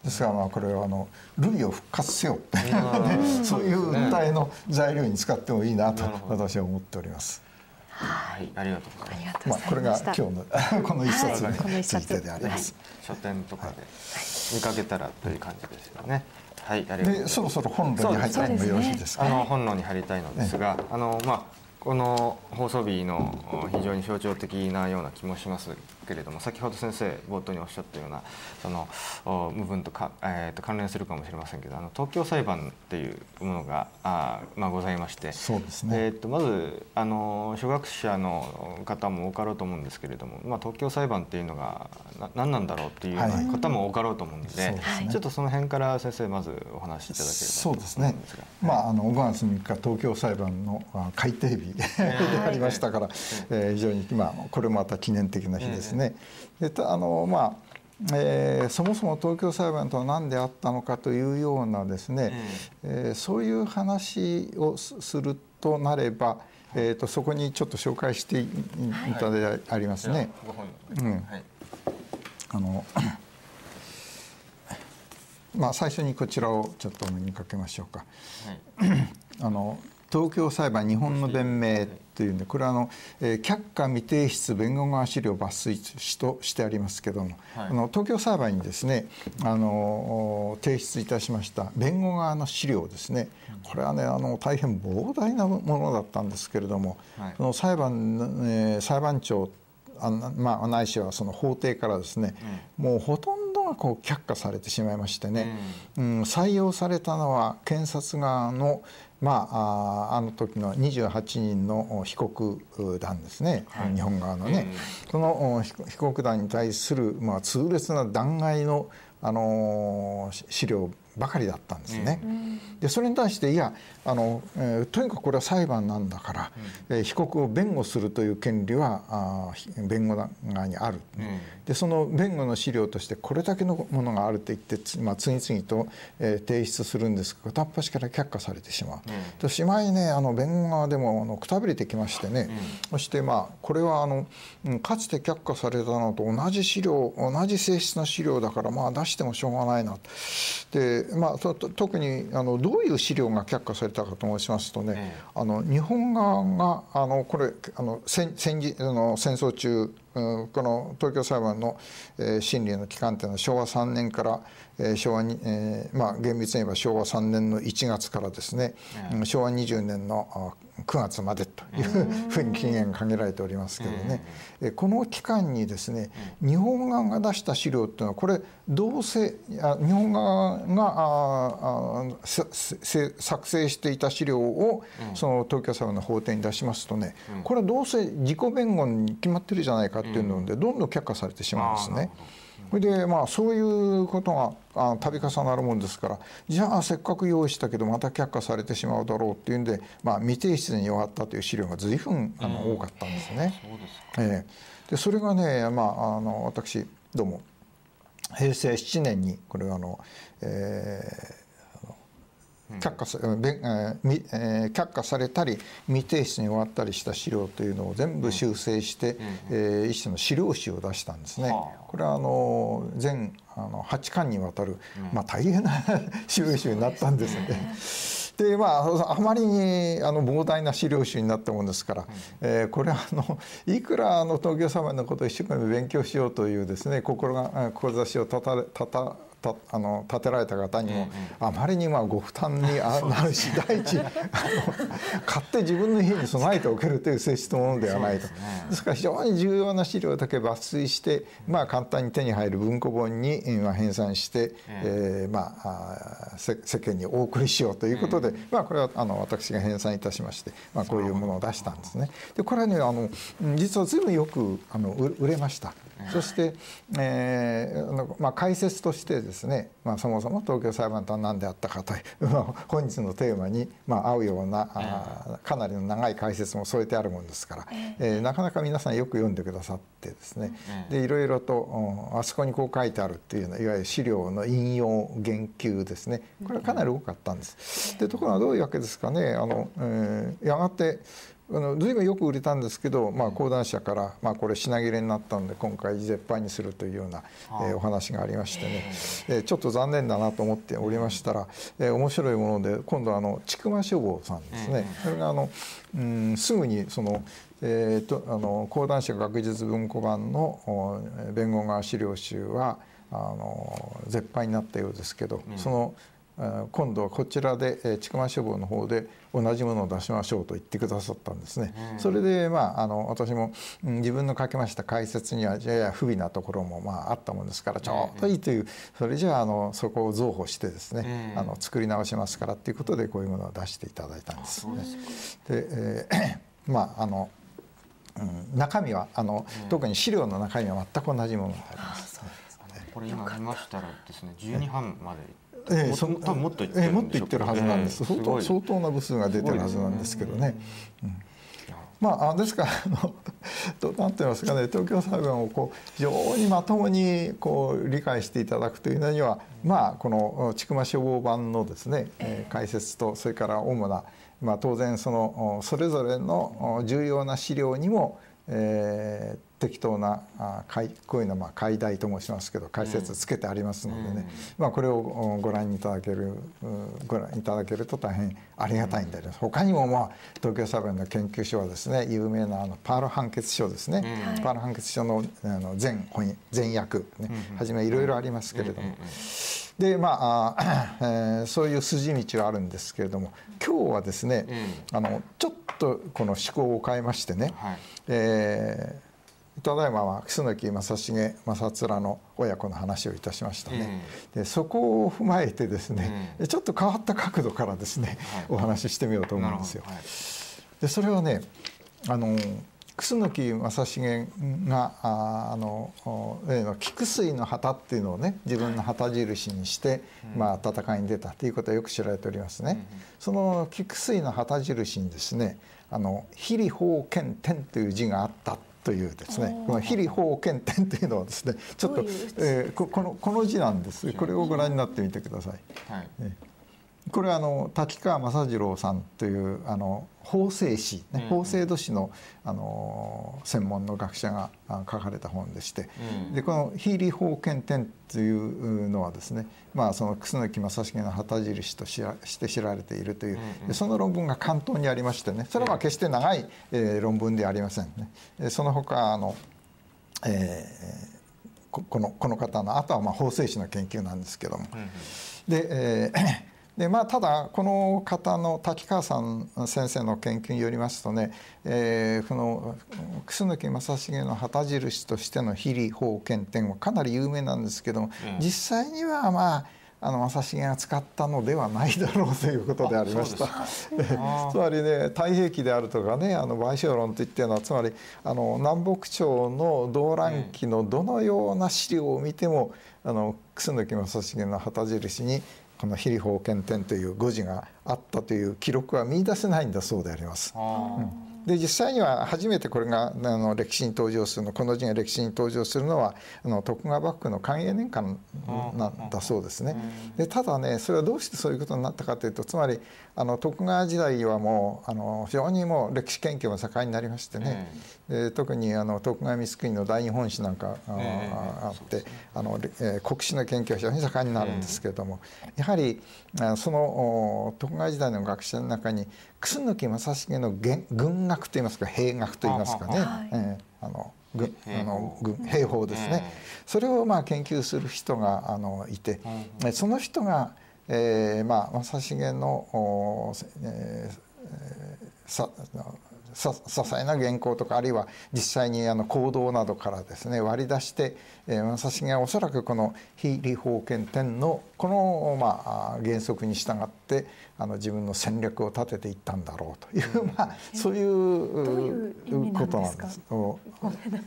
ですからまあこれはあのルビを復活せよって そういう訴えの材料に使ってもいいなと私は思っております。はい、ありがとうございます。まあこれが今日の この一冊についてであります。書店とかで見かけたらという感じですよね。はい、ありがとうございます。そろそろ本論に入ってもよろしいですか。あの本論に入りたいのですが、あのまあこの放送日の非常に象徴的なような気もしますけれども先ほど先生冒頭におっしゃったようなその部分とか、えー、と関連するかもしれませんけどあの東京裁判っていうものがあ、まあ、ございましてそうですね、えー、とまずあの初学者の方も多かろうと思うんですけれども、まあ、東京裁判っていうのがな何なんだろうっていうような方も多かろうと思うのではい、ちょっとその辺から先生まずお話しいただければそうですね、まあ、あの5月3日東京裁判の改定日 でありましたから、えー、非常に、まあ、これまた記念的な日ですね。であのまあえー、そもそも東京裁判とは何であったのかというようなですね、えー、そういう話をするとなれば、えーと、そこにちょっと紹介していただいてありますね。まあ最初にこちらをちょっとお目にかけましょうか。はい、あの東京裁判日本の弁明というんでこれはあの、えー、却下未提出弁護側資料抜粋としてありますけども、はい、あの東京裁判にですねあの提出いたしました弁護側の資料ですね。これはねあの大変膨大なものだったんですけれども、はい、その裁判、えー、裁判長あまあ、ないしはその法廷からですね、うん、もうほとんどがこう却下されてしまいましてね、うん、うん、採用されたのは検察側のまあ、あの時の28人の被告団ですね、はい、日本側のね、うん、その被告団に対する、まあ、痛烈な弾劾の、あの資料ばかりだったんですね。うん、でそれに対していやあの、えー、とにかくこれは裁判なんだから、うん、えー、被告を弁護するという権利はあ弁護側にある、うん、でその弁護の資料としてこれだけのものがあると言ってまあ、次々と、えー、提出するんですが片っ端から却下されてしまう。と。しまいねあの弁護側でもあのくたびれてきましてね、そしてまあこれはあのかつて却下されたのと同じ資料同じ性質の資料だからまあ出してもしょうがないなで、まあ、特にあのどういう資料が却下されたかと申しますとね、あの日本側があのこれあの戦戦時あの戦争中この東京裁判の、えー、審理の期間というのは昭和3年から、えー、昭和に、えー、まあ厳密に言えば昭和3年の1月からですね、うん、昭和20年の9月までというふうに期限が限られておりますけどね、うん、この期間にですね日本側が出した資料っていうのはこれどうせあ日本側が作成していた資料をその東京裁判の法廷に出しますとねこれはどうせ自己弁護に決まってるじゃないかっていうのでどんどん却下されてしまうんですね。それでまあそういうことがあ度重なるもんですからじゃあせっかく用意したけどまた却下されてしまうだろうっていうんで、まあ、未提出に終わったという資料が随分あの、多かったんですね。そえー、でそれがね、まあ、あの私どうも平成7年にこれはあの、えー却下さ,、え却下されたり未提出に終わったりした資料というのを全部修正して、うん、えー、一種の資料集を出したんですね。これはあの全あの8巻にわたる、まあ、大変な 資料集になったんですね。でまああまりにあの膨大な資料集になったものですから、えー、これはあのいくらあの東京様のことを一生懸命勉強しようというですね心が志を立た立たたあの建てられた方にも、あまりにまあご負担に なるし第一あの買って自分の家に備えておけるという性質のものではないと。ですから非常に重要な資料だけ抜粋して、まあ、簡単に手に入る文庫本に、まあ、編纂して、えー、まあ世間にお送りしようということで、まあ、これはあの私が編纂いたしまして、まあ、こういうものを出したんですね。でこれはねあの実は随分よくあの売れました。そして、えーまあ、解説としてですね、まあ、そもそも東京裁判とは何であったかという本日のテーマに、まあ、合うようなあかなりの長い解説も添えてあるもんですから、えー、なかなか皆さんよく読んでくださってですねでいろいろとあそこにこう書いてあるっていうようないわゆる資料の引用言及ですね。これはかなり多かったんです。でところがどういうわけですかね。あの、えー、やがてあの随分よく売れたんですけど、まあ、講談社から、まあ、これ品切れになったので今回絶版にするというような、えー、お話がありましてね、えー、ちょっと残念だなと思っておりましたら、えー、面白いもので今度あの千曲書房さんですね、それがあの、うん、すぐにそのえーと、あの講談社学術文庫版の弁護側資料集はあの絶版になったようですけど、うん、その今度はこちらで千曲書房の方で同じものを出しましょうと言ってくださったんですね。それでまああの私も自分の書きました解説にはやや不備なところもまああったもんですからちょうどいいというそれじゃああのそこを増補してですねあの作り直しますからっていうことでこういうものを出していただいたんですね。で、えー、まああのうん、中身はあの、特に資料の中身は全く同じものがあります。これ今見ましたらですね12半までええ、そ多分もっと言ってる、ええ、もっと言ってるはずなんです、えー、相当相当な部数が出てるはずなんですけどね。うん。まあ、ですからあの何て言いますかね東京裁判をこう非常にまともにこう理解していただくというのにはまあこの千曲書房版のですね、えー、解説とそれから主な、まあ、当然そのそれぞれの重要な資料にも、えー適当なあこういうのはまあ解題と申しますけど解説つけてありますのでね、まあ、これをご覧いただけるご覧いただけると大変ありがたいんであります他にも、まあ、東京裁判の研究所はですね有名なあのパール判決書ですね、パール判決書のあの全本全訳、ね。はじめいろいろありますけれども。でまあ、えー、そういう筋道はあるんですけれども今日はですね、あのちょっとこの思考を変えましてね、はい、えーただいまは楠木正成正面の親子の話をいたしましたね、うん、でそこを踏まえてですね、うん、ちょっと変わった角度からですね、はい、お話ししてみようと思うんですよ。はい、でそれはねあの楠木正成があの例の菊水の旗っていうのをね自分の旗印にして、まあ、戦いに出たということはよく知られておりますね。その菊水の旗印にですね「あの非利法剣天」という字があったというですねこの「非利法剣天」というのはですね ちょっと、えー、このこの字なんです。これをご覧になってみてください。はい。えーこれはあの滝川正次郎さんというあの法制史、ね、法制度史のあの専門の学者が書かれた本でして、うん、でこの「非理法検典」というのはですね、まあ、その楠木正成の旗印としして知られているという、うん、その論文が関東にありましてねそれは決して長い、えー、論文ではありませんね。その他あの、えー、このこの方のあとはまあ法制史の研究なんですけども、うん、で、えーでまあ、ただこの方の滝川さん先生の研究によりますとね、えー、この楠木正成の旗印としての非利法検点はかなり有名なんですけども、うん、実際にはまああの正成が使ったのではないだろうということでありました。つまりね太平記であるとかねあの賠償論といったのはつまりあの南北朝の動乱期のどのような資料を見ても、あの楠木正成の旗印にこの「非利法検点」という誤字があったという記録は見出せないんだそうであります。うんで実際には初めてこれがあの歴史に登場するのこの字が歴史に登場するのはあの徳川幕府の寛永年間なんだそうですね。でただねそれはどうしてそういうことになったかというとつまりあの徳川時代はもうあの非常にもう歴史研究も盛んになりましてね、で特にあの徳川光圀の大日本史なんかあって、あの、えー、国史の研究は非常に盛んになるんですけれども、やはりその徳川時代の学者の中に楠木正成の軍学といいますか兵学といいますかね、はい、えー、あの軍あの軍兵法ですね、それをまあ研究する人があのいて、その人が、えー、まあ正成の、えー、ささ些細な原稿とかあるいは実際にあの行動などからですね割り出して、えー、正成がおそらくこの非理法権点のこの、まあ、原則に従ってあの自分の戦略を立てていったんだろうという、まあ、そういうことなんです。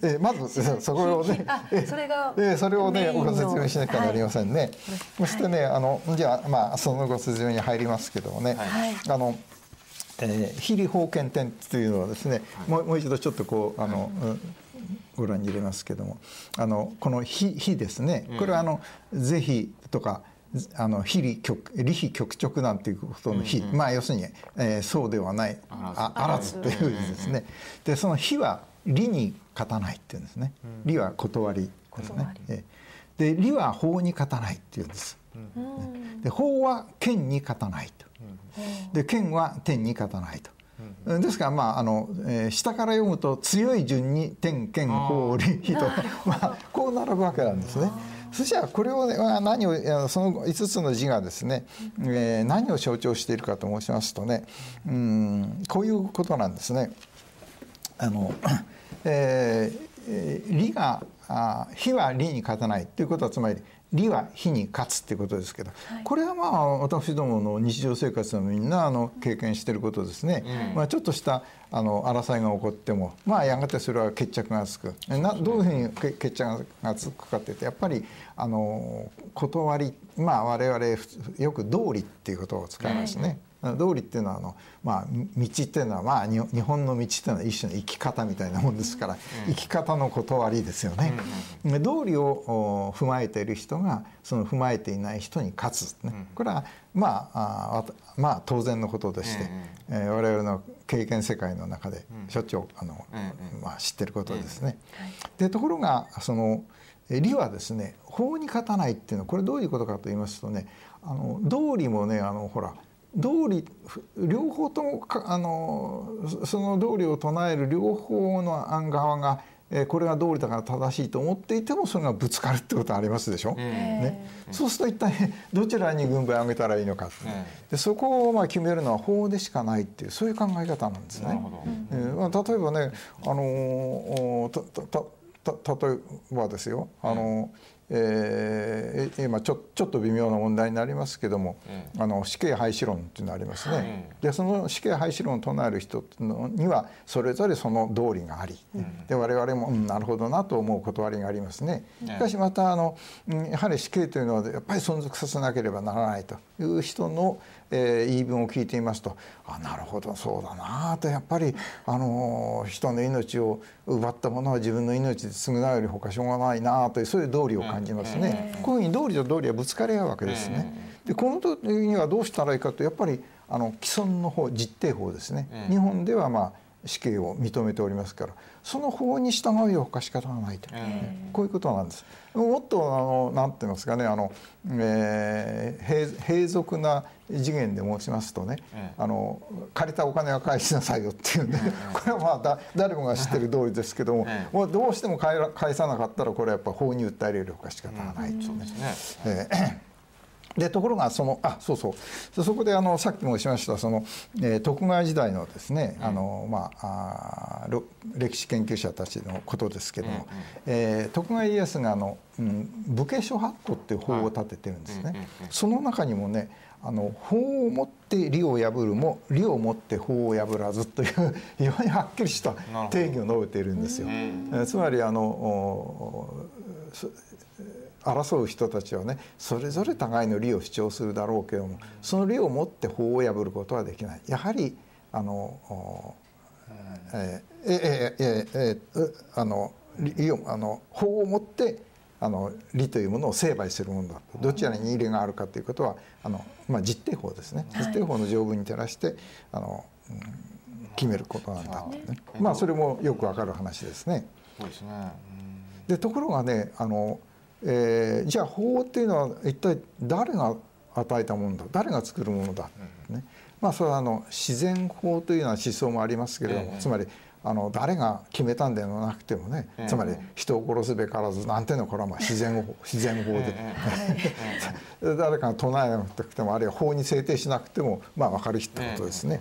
えまずそこをね それがえそれをねご説明しなきゃなりませんね。はい、そしてねあのじゃあまあそのご説明に入りますけどもね、はい、あのえー、非理法権点というのはですね、はい、もうもう一度ちょっとこうあの、はい、ご覧に入れますけどもあのこの非「非」ですねこれはあの「是非」とかあの非理極利非極直なんていうことの非、うんうん、まあ要するに、えー、そうではないああらずというですね、でその非は理に勝たないっていうんですね、理は断りですね、えー、で理は法に勝たないっていうんです、うん、で法は剣に勝たないとで剣は天に勝たないと。ですからまああの、えー、下から読むと強い順に天剣法理とまあこう並ぶわけなんですね。そしたらこれを、ね、何をその5つの字がですね、えー、何を象徴しているかと申しますとねうんこういうことなんですね。あのえー、理があ火は理に勝たないということはつまり利は火に勝つっていうことですけど、はい、これはまあ私どもの日常生活のみんなあの経験していることですね、うん、まあ、ちょっとしたあの争いが起こってもまあやがてそれは決着がつく。などういうふうに決着がつくかっていうとやっぱりあの断りまあ我々よく道理っていうことを使いますね。道理っていうのはあの、まあ、道っていうのは、まあ、日本の道っていうのは一種の生き方みたいなもんですから、生き方の断りですよね。道理を踏まえている人がその踏まえていない人に勝つ、ね、これはまあまあ当然のことでして、えー、我々の経験世界の中でしょっちゅうあの、まあ、知ってることですね。でところがその理はですね法に勝たないっていうのはこれどういうことかと言いますとねあの道理もねあのほら道理両方ともあのその道理を唱える両方の案側がえこれが道理だから正しいと思っていてもそれがぶつかるってことはありますでしょ？ね、そうすると一体 どちらに軍配を上げたらいいのかでそこをまあ決めるのは法でしかないっていうそういう考え方なんですね。えーまあ、例えばねあのたたた例えばですよ。あの、えー、今ちょちょっと微妙な問題になりますけども、うん、あの死刑廃止論っていうのがありますね、うん、でその死刑廃止論を唱える人にはそれぞれその道理があり、うん、で我々も、うん、なるほどなと思う断りがありますね。しかしまたあのやはり死刑というのはやっぱり存続させなければならないという人の、えー、言い分を聞いていますとあなるほどそうだなとやっぱり、あの人の命を奪ったものは自分の命で償うより他しょうがないなというそういう道理を感じますね。こういうふうに道理と道理はぶつかり合うわけですね。でこの時にはどうしたらいいかとやっぱりあの既存の法実定法ですね。日本ではまあ死刑を認めておりますからその法に従うよほか仕方がないと、こういうことなんです。もっとあのなんて言いますかねあの、えー、平俗な次元で申しますとね、あの借りたお金は返しなさいよっていうんで、これはまあだ誰もが知ってる通りですけども、もうどうしても返返さなかったらこれはやっぱ法に訴えられるほか仕方がないと、ね。えーでところがそのあそうそう。そこであのさっきもしましたその、えー、徳川時代のですね、あのまああ歴史研究者たちのことですけども、うん、えー、徳川家康があの、うん、武家諸法度っていう法を立ててるんですね。その中にもねあの法をもって理を破るも理をもって法を破らずという 非常にはっきりした定義を述べているんですよ。つまりあの争う人たちはねそれぞれ互いの利を主張するだろうけどもその利をもって法を破ることはできない。やはりあのえー、えー、えー、えあの利をあの法をもってあの利というものを成敗するものだどちらに入れがあるかということはあの、まあ、実定法ですね、実定法の条文に照らしてあの、うん、決めることなんだ、ね、まあそれもよくわかる話ですね。そうですね、でところがねあのえー、じゃあ法っていうのは一体誰が与えたものだ？誰が作るものだ、ね。まあ、それはあの自然法というような思想もありますけれども、つまりあの誰が決めたんではなくてもね、つまり人を殺すべからずなんていうの？これはまあ自然法 自然法で、誰かが唱えなくてもあるいは法に制定しなくてもまあ分かるってことですね。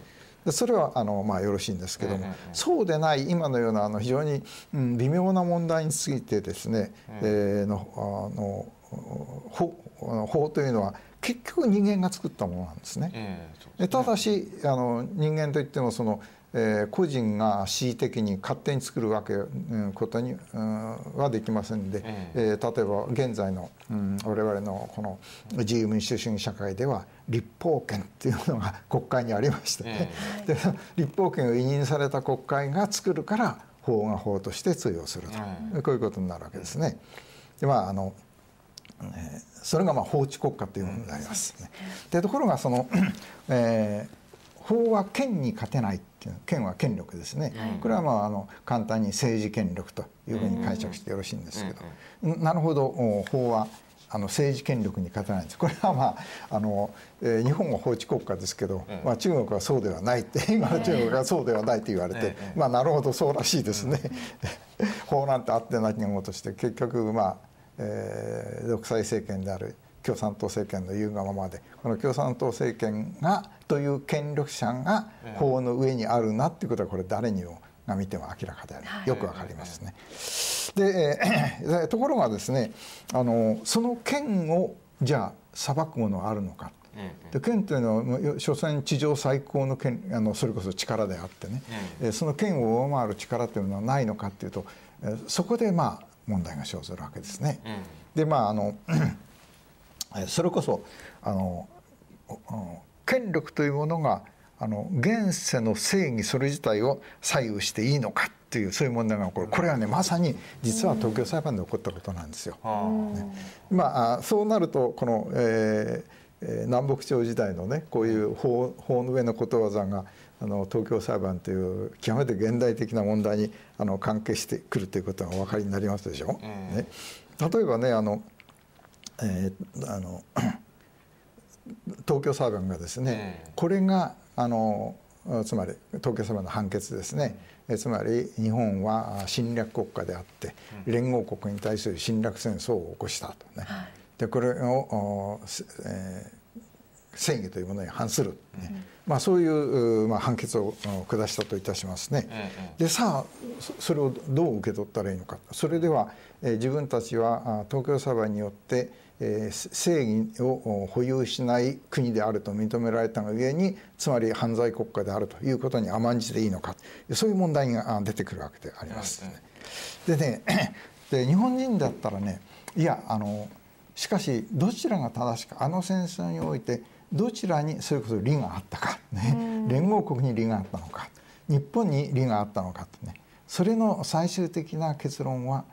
それはあの、まあ、よろしいんですけども、そうでない今のようなあの非常に、うん、微妙な問題についてですね、えー、のあの法法というのは結局人間が作ったものなんですね。えー、すね。ただしあの人間といってもそのえー、個人が恣意的に勝手に作るわけ、うん、ことに、うん、はできませんで、えー、例えば現在の、うん、我々のこの自由民主主義社会では立法権っていうのが国会にありましてね、で立法権を委任された国会が作るから法が法として通用すると、こういうことになるわけですね。でまああのそれがまあ法治国家というものになります、ね。でところがその、えー法は権に勝てないっていう権は権力ですね、これはまああの簡単に政治権力というふうに解釈してよろしいんですけど、なるほど。法はあの政治権力に勝てないんです。これはまああの、えー、日本は法治国家ですけど、まあ、中国はそうではないって 今の中国はそうではないと言われて、まあなるほどそうらしいですね。法なんてあってなきもとして結局まあ、えー、独裁政権である共産党政権の言うがままでこの共産党政権がという権力者が法の上にあるなっていうことはこれ誰にもが見ても明らかである、よくわかりますね。で、えところがですねあのその権をじゃあ裁くものはあるのか。で権というのは所詮地上最高の権あのそれこそ力であってね、えその権を上回る力というのはないのかっていうとそこでまあ問題が生ずるわけですね。でまああのそれこそあの権力というものがあの現世の正義それ自体を左右していいのかっていうそういう問題が起こる。これはねまさに実は東京裁判で起こったことなんですよ。ね、まあそうなるとこの、えー、南北朝時代のねこういう法法の上のことわざがあの東京裁判という極めて現代的な問題にあの関係してくるということがお分かりになりますでしょ。ね、例えばねあの、えー、あの東京裁判がですね、これがあのつまり東京裁判の判決ですね、えつまり日本は侵略国家であって連合国に対する侵略戦争を起こしたとね、はい、でこれを、えー、正義というものに反する、ね、うん、まあ、そういう、まあ、判決を下したといたしますね。でさあそれをどう受け取ったらいいのか。それでは、えー、自分たちは東京裁判によってえ正義を保有しない国であると認められたがゆえにつまり犯罪国家であるということに甘んじていいのか。そういう問題が出てくるわけであります。でね で日本人だったらねいやあのしかしどちらが正しくあの戦争においてどちらにそれこそ利があったか、ね、連合国に利があったのか。日本に利があったのかとね。それの最終的な結論は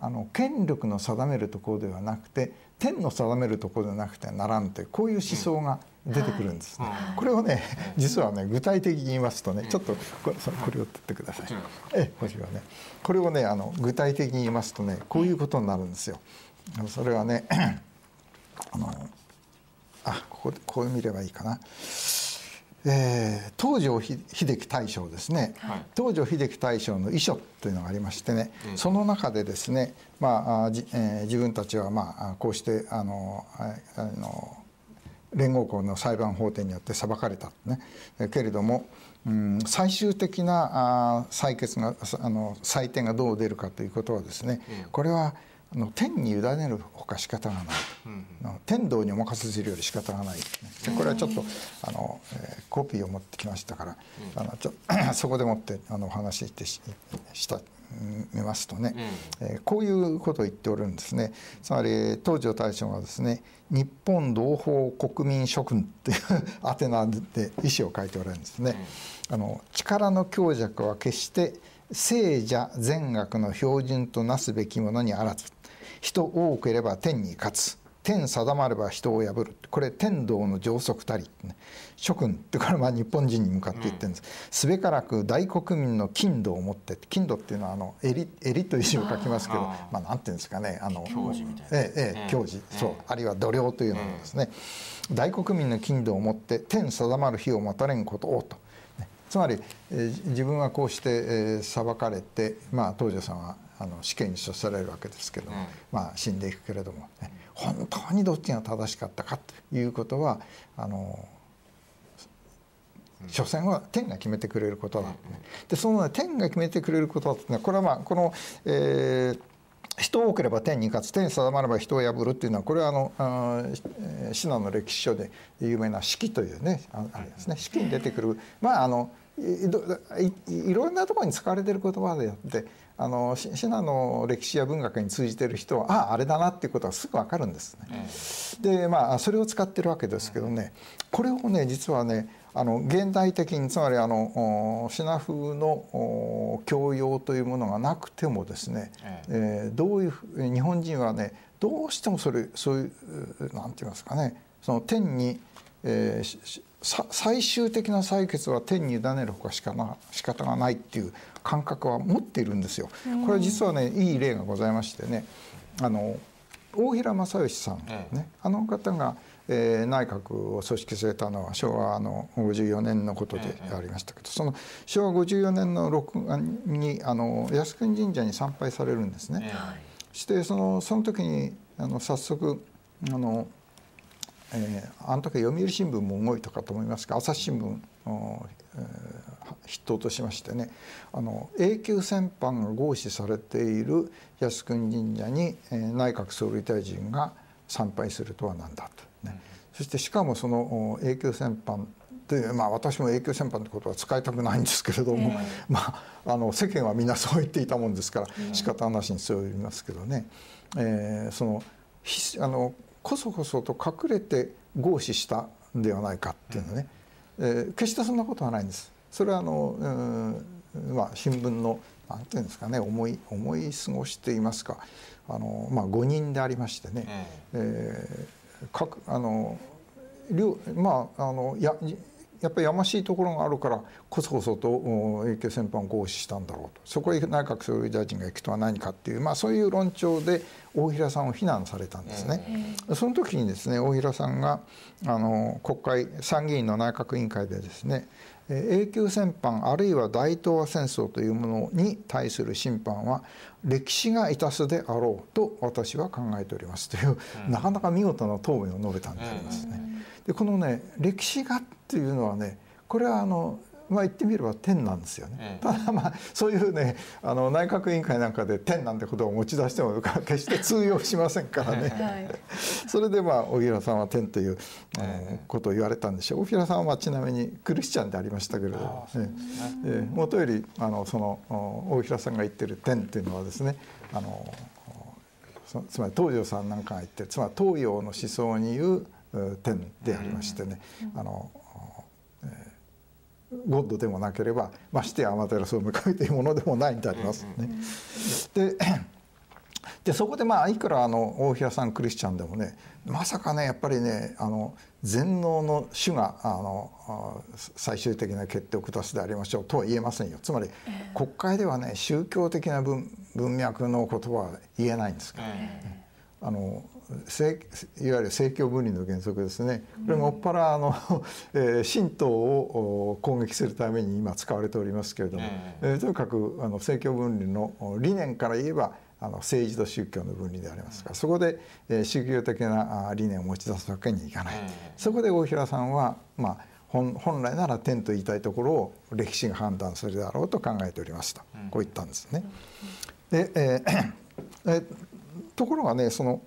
あの権力の定めるところではなくて天の定めるところでなくてならんというこういう思想が出てくるんです、ね、これをね実はね具体的に言いますとねちょっとこれこれを取ってください。えこちらねこれをねあの具体的に言いますとねこういうことになるんですよ。それはね あのあここでこう見ればいいかな。えー、東条英機大将ですね、はい、東条英機大将の遺書というのがありましてね、うん、その中でですね、まあじえー、自分たちは、まあ、こうしてあのあの連合国の裁判法廷によって裁かれた、ね、けれども、うん、最終的なあ採決があの採点がどう出るかということはですね、うん、これはあの天に委ねるほか仕方がない、うん、天道にお任せするより仕方がない、ね、これはちょっとあの、えー、コピーを持ってきましたから、うん、あのちょ そこでもってあのお話してしした見ますとね、うん、えー、こういうことを言っておるんですね。つまり東条大将はですね「日本同胞国民諸君」っていう 宛名で意思を書いておられるんですね。あの力の強弱は決して聖者善悪の標準となすべきものにあらず人多ければ天に勝つ。天定まれば人を破る。これ天道の上則たり、ね、諸君ってこれまあ日本人に向かって言ってるんです、すべからく大国民の金土を持って金土っていうのはあの襟襟という字を書きますけどまあなんていうんですかね。あの教授みたいな、ええええ、教授、そう。あるいは度量というのもですね、大国民の金土を持って天定まる日を待たれんことをと。つまり、えー、自分はこうして、えー、裁かれて、まあ、東條さんはあの死刑に処されるわけですけど、うん、まあ、死んでいくけれども、ね、本当にどっちが正しかったかということはあの所詮は天が決めてくれることだ、ね、でその、ね、天が決めてくれることだってこれはまあこの、えー、人多ければ天に勝つ天定まれば人を破るっていうのはこれはあのあ信濃の歴史書で有名な「四季」というねあれですね「四季」に出てくる。まああのいいろんなところに使われてる言葉であってあの信濃の歴史や文学に通じてる人はあああれだなっていうことがすぐ分かるんですね。でまあそれを使ってるわけですけどね。これをね実はねあの現代的につまりあのシナ風の教養というものがなくてもですね、えー、どういう日本人はねどうしてもそれそういうなんて言いますかねその天に、えー、最終的な採決は天に委ねるほかしかな仕方がないっていう感覚は持っているんですよ。これは実はねいい例がございましてねあの大平正義さん、ね、あの方が、えー、内閣を組織されたのは昭和の54年のことでありましたけど、その昭和54年の6月にあの靖国神社に参拝されるんですね。してそのその時にあの早速あのえー、あの時読売新聞も動いたかと思いますが朝日新聞、えー、筆頭としましてねあの永久戦犯が合祀されている靖国神社に、えー、内閣総理大臣が参拝するとは何だと、ね、そしてしかもその永久戦犯でまあ、私も永久戦犯ってことは使いたくないんですけれども、えー、まあ、あの世間はみんなそう言っていたもんですから仕方なしにそう言いますけどね、えー、そのあのこそこそと隠れて合祀したではないかっていうのね、えー、決してそんなことはないんです。それはあの、うんまあ、新聞のなんていうんですかね思い思い過ごしていますか。あの、まあ、誤認でありましてね、えー、各あの両まああのややっぱりやましいところがあるからこそこそと永久戦犯を行使したんだろうと。そこへ内閣総理大臣が行くとは何かっていう、まあ、そういう論調で大平さんを非難されたんですね。その時にですね大平さんがあの国会参議院の内閣委員会でですね永久戦犯あるいは大東亜戦争というものに対する審判は歴史がいたすであろうと私は考えております。という、うん、なかなか見事な答弁を述べたんでありますね。でこのね歴史がっていうのはねこれはあのまあ言ってみれば天なんですよね、ただまあそういうねあの内閣委員会なんかで天なんてことを持ち出しても決して通用しませんからね、はい、それでまあ大平さんは天という、えー、ことを言われたんでしょう。大平さんはまあちなみにクリスチャンでありましたけれど、ええ。もとよりあのその大平さんが言ってる天っていうのはですねあのつまり東條さんなんかが言ってつまり東洋の思想に言う天でありましてね、あのゴッドでもなければましてや天照総務会というものでもないんでありますね。ででそこでまあいくらあの大平さんクリスチャンでもねまさかねやっぱりねあの全能の主があの最終的な決定を下すでありましょうとは言えませんよ。つまり国会ではね宗教的な文文脈のことは言えないんですから、ね、あのいわゆる政教分離の原則ですね。これもっぱらあの、えー、神道を攻撃するために今使われておりますけれども、えー、とにかくあの政教分離の理念から言えばあの政治と宗教の分離でありますからそこで、えー、宗教的な理念を持ち出すわけにいかない、そこで大平さんは、まあ、本本来なら天と言いたいところを歴史が判断するだろうと考えておりました、こう言ったんですね。でえーえー、ところがねその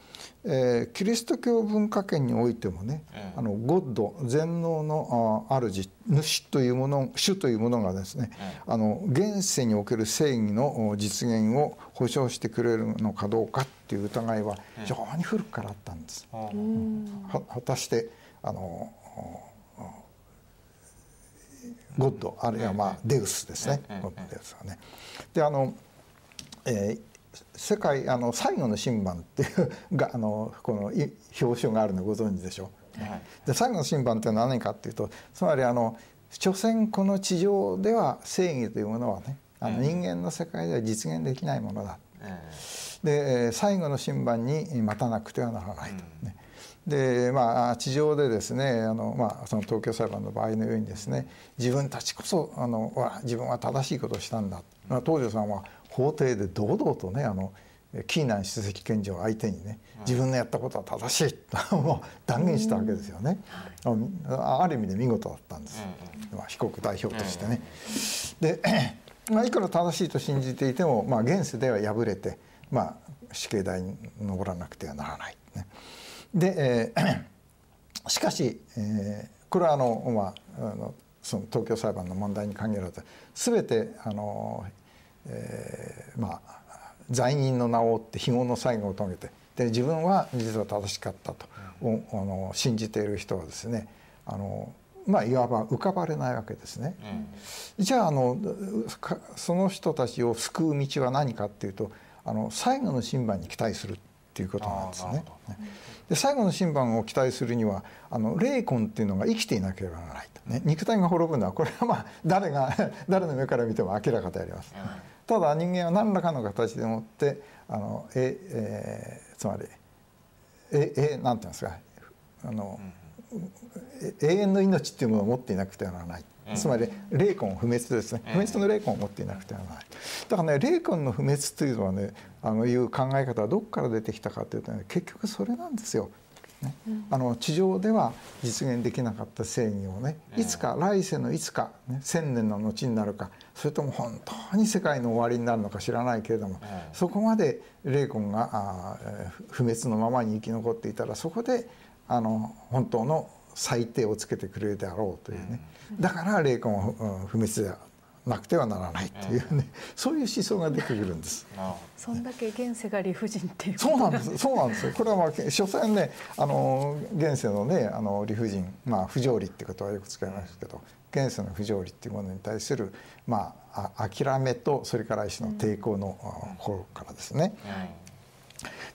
えー、キリスト教文化圏においてもね、えー、あのゴッド全能の主主というもの主というものがですね、えー、あの現世における正義の実現を保障してくれるのかどうかっていう疑いは非常に古くからあったんです。えー、うん、果たしてあのゴッドあるいはまあデウスですね、ゴッドデウスはね。であの、えー世界あの最後の審判っていうがあのこの表彰があるのご存知でしょう？はい、で最後の審判っていうのは何かっていうとつまりあの所詮この地上では正義というものはねあの人間の世界では実現できないものだ。で最後の審判に待たなくてはならないと。ねでまあ地上でですねあの、まあ、その東京裁判の場合のようにですね自分たちこそあの自分は正しいことをしたんだ、まあ、東條さんは法廷で堂々とねあのキーナン首席検事を相手にね自分のやったことは正しいと断言したわけですよね。ある意味で見事だったんです、まあ、被告代表としてね。で、まあ、いくら正しいと信じていても、まあ、現世では敗れて、まあ、死刑台に上らなくてはならない。ね、で、えー、しかし、えー、これはあの、まあ、あのその東京裁判の問題に限らず全てあのえー、まあ罪人の名を追って非業の最後を遂げてで自分は実は正しかったと、うん、あの信じている人はですねあのまあいわば浮かばれないわけですね。うん、じゃああのその人たちを救う道は何かっていうとあの最後の審判に期待するっていうことなんですね。で最後の審判を期待するにはあの霊魂っていうのが生きていなければならないと、ね、肉体が滅ぶのはこれはまあ誰が誰の目から見ても明らかであります。うんただ人間は何らかの形でもってあのえ、えー、つまりええなんていうんですかあの、永遠の命っていうものを持っていなくてはならない。つまり霊魂不滅ですね。不滅の霊魂を持っていなくてはならない。だからね霊魂の不滅というのはねあのいう考え方はどこから出てきたかというとね結局それなんですよ。ね、あの地上では実現できなかった正義をねいつか来世のいつか、ね、千年の後になるかそれとも本当に世界の終わりになるのか知らないけれども、そこまで霊魂があ不滅のままに生き残っていたらそこであの本当の最低をつけてくれるであろうというね。だから霊魂は不滅でなくてはならないというね、そういう思想が出てくるんです。そんだけ現世が理不尽っていうそうなんです。そうなんです。よ。これはまあ所詮ね、あの現世のね、あの理不尽、まあ不条理っていうことはよく使いますけど、現世の不条理っていうものに対するまあ諦めとそれから一種の抵抗の心からですね。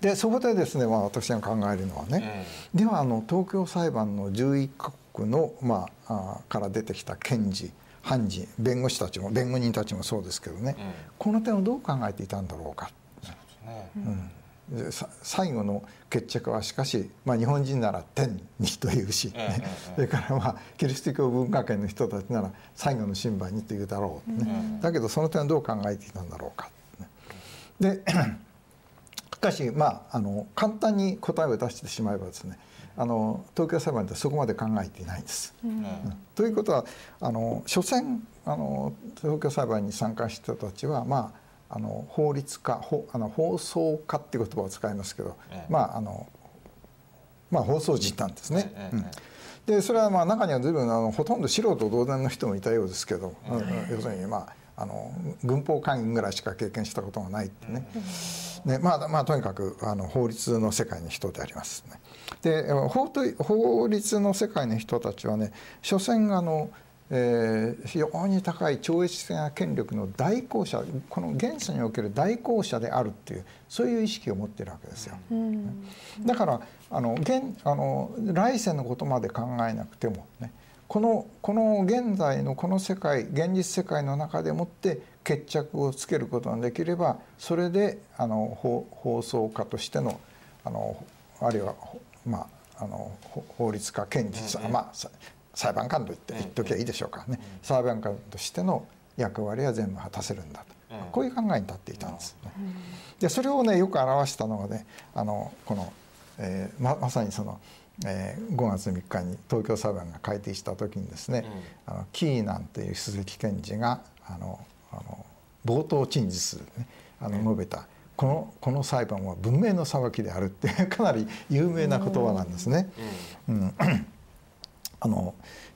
でそこでですね、まあ、私が考えるのはね、ではあの東京裁判の11カ国の、まあ、あから出てきた検事判事弁護士たちも弁護人たちもそうですけどね、この点をどう考えていたんだろうか。うん最後の決着はしかし、まあ、日本人なら天にというし、ねそれからまあキリスト教文化圏の人たちなら最後の審判にというだろう、ね。だけどその点をどう考えていたんだろうか。で しかしまああの簡単に答えを出してしまえばですねあの東京裁判でそこまで考えていないんです。うん、ということはあの所詮あの東京裁判に参加した人たちはまああの法律家ほあの放送家っていう言葉を使いますけど、ええ、まああのまあ放送人なんですね。え、うん、でそれはまあ中には随分あのほとんど素人同然の人もいたようですけど、要するにまああの軍法会議ぐらいしか経験したことがないってね。ねまあまあとにかくあの法律の世界の人でありますね。で法法律の世界の人たちはね所詮あの、えー、非常に高い超越的な権力の代行者この現世における代行者であるっていうそういう意識を持っているわけですよ。うん、だからあの現あの来世のことまで考えなくてもね。このこの現在のこの世界現実世界の中でもって決着をつけることができればそれであの放送家としてのあのあるいはまあ、あの法律家検事、うんうん、まあ、裁判官と言って言っときゃいいでしょうか。ね、裁判官としての役割は全部果たせるんだと、うん、こういう考えに立っていたんです。ね。でそれをねよく表したのがねあのこの、えー、ままさにその、えー、5月3日に東京裁判が改定した時にですね、うん、あのキーナンという鈴木検事があのあの冒頭陳述でねあの述べた、このこの裁判は文明の裁きであるってかなり有名な言葉なんですね。うん、あの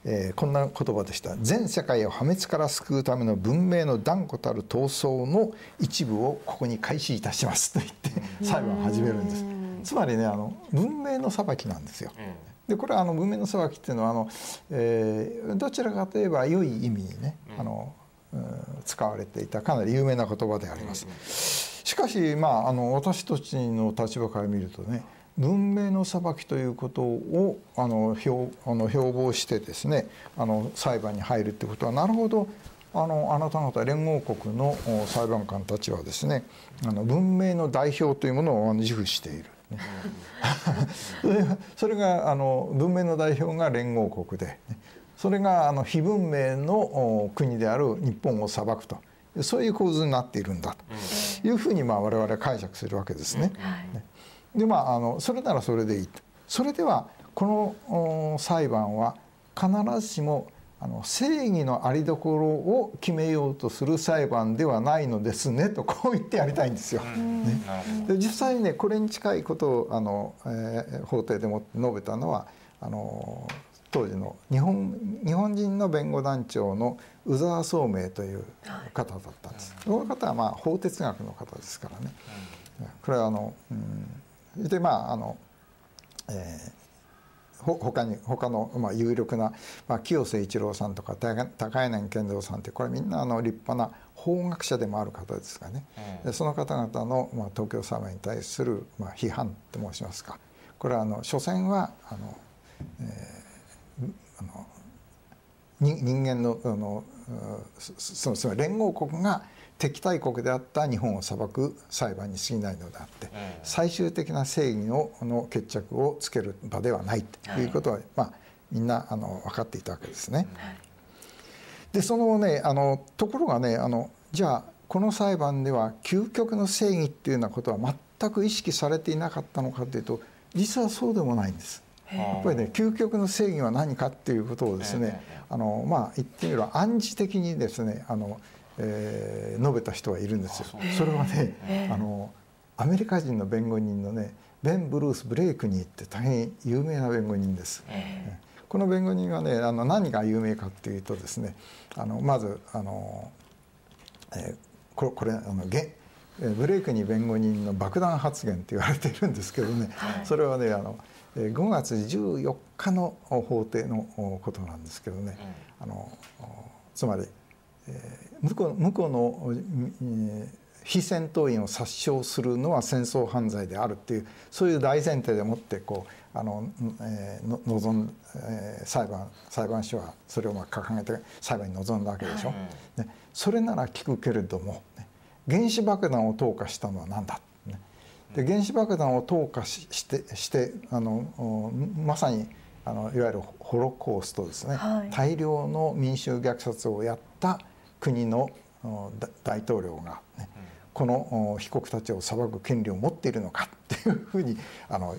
えー、こんな言葉でした「全世界を破滅から救うための文明の断固たる闘争の一部をここに開始いたします」と言って裁判を始めるんです。つまりねあの文明の裁きなんですよ。でこれはあの文明の裁きっていうのはあの、えー、どちらかといえば良い意味にねあの、うん、使われていたかなり有名な言葉であります。しかし、まあ、あの私たちの立場から見るとね文明の裁きということをあの標あの標榜してですねあの裁判に入るってことはなるほどあのあなた方連合国の裁判官たちはですねあの文明の代表というものを自負している。それがあの文明の代表が連合国でそれがあの非文明の国である日本を裁くとそういう構図になっているんだというふうにまあ我々は解釈するわけですね。でまああのそれならそれでいいと。それではこの裁判は必ずしもあの正義の在り所を決めようとする裁判ではないのですねとこう言ってやりたいんですよ。ね、で実際にねこれに近いことをあの、えー、法廷でも述べたのはあの当時の日本日本人の弁護団長の宇沢宗明という方だったんです。この方はまあ法哲学の方ですからね。これはあの、うん、でまああの、えー、ほ他に他の、まあ、有力な、まあ、清瀬一郎さんとか高柳健三さんってこれみんなあの立派な法学者でもある方ですがね、うん、その方々の、まあ、東京様に対する、まあ、批判と申しますか。これはあの所詮はあの、えーあの人間のあのそのつまり連合国が敵対国であった日本を裁く裁判に過ぎないのであって、最終的な正義のの決着をつける場ではないということは、まあ、みんなあの分かっていたわけですね。でそのねあのところがねあのじゃあこの裁判では究極の正義っていうようなことは全く意識されていなかったのかというと実はそうでもないんです。やっぱりね究極の正義は何かっていうことをですねあのまあ言ってみれば暗示的にですねあの、えー、述べた人がいるんですよ。それはねあのアメリカ人の弁護人のねベン・ブルース・ブレイクニーって大変有名な弁護人です。この弁護人はねあの何が有名かっていうとですねあのまずあのえー、これこれあのげブレイクに弁護人の爆弾発言って言われているんですけどね、はい、それはねあの5月14日の法廷のことなんですけどね、うん、あのつまり、えー、向こう向こうの、えー非戦闘員を殺傷するのは戦争犯罪であるっていうそういう大前提でもってこうあの、えー、望ん、えー、裁判裁判所はそれをまあ掲げて裁判に臨んだわけでしょ。ね、それなら聞くけれども、ね、原子爆弾を投下したのは何だ、ね、で原子爆弾を投下してしてあのまさにあのいわゆるホロコーストですね、はい、大量の民衆虐殺をやった国の大統領が、ね、この被告たちを裁く権利を持っているのかっていうふうにあの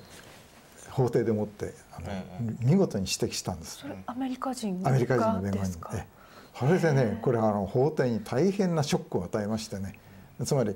法廷でもってあの、見事に指摘したんです。アメリカ人アメリカ人の弁護人。それでねこれあの法廷に大変なショックを与えましてねつまり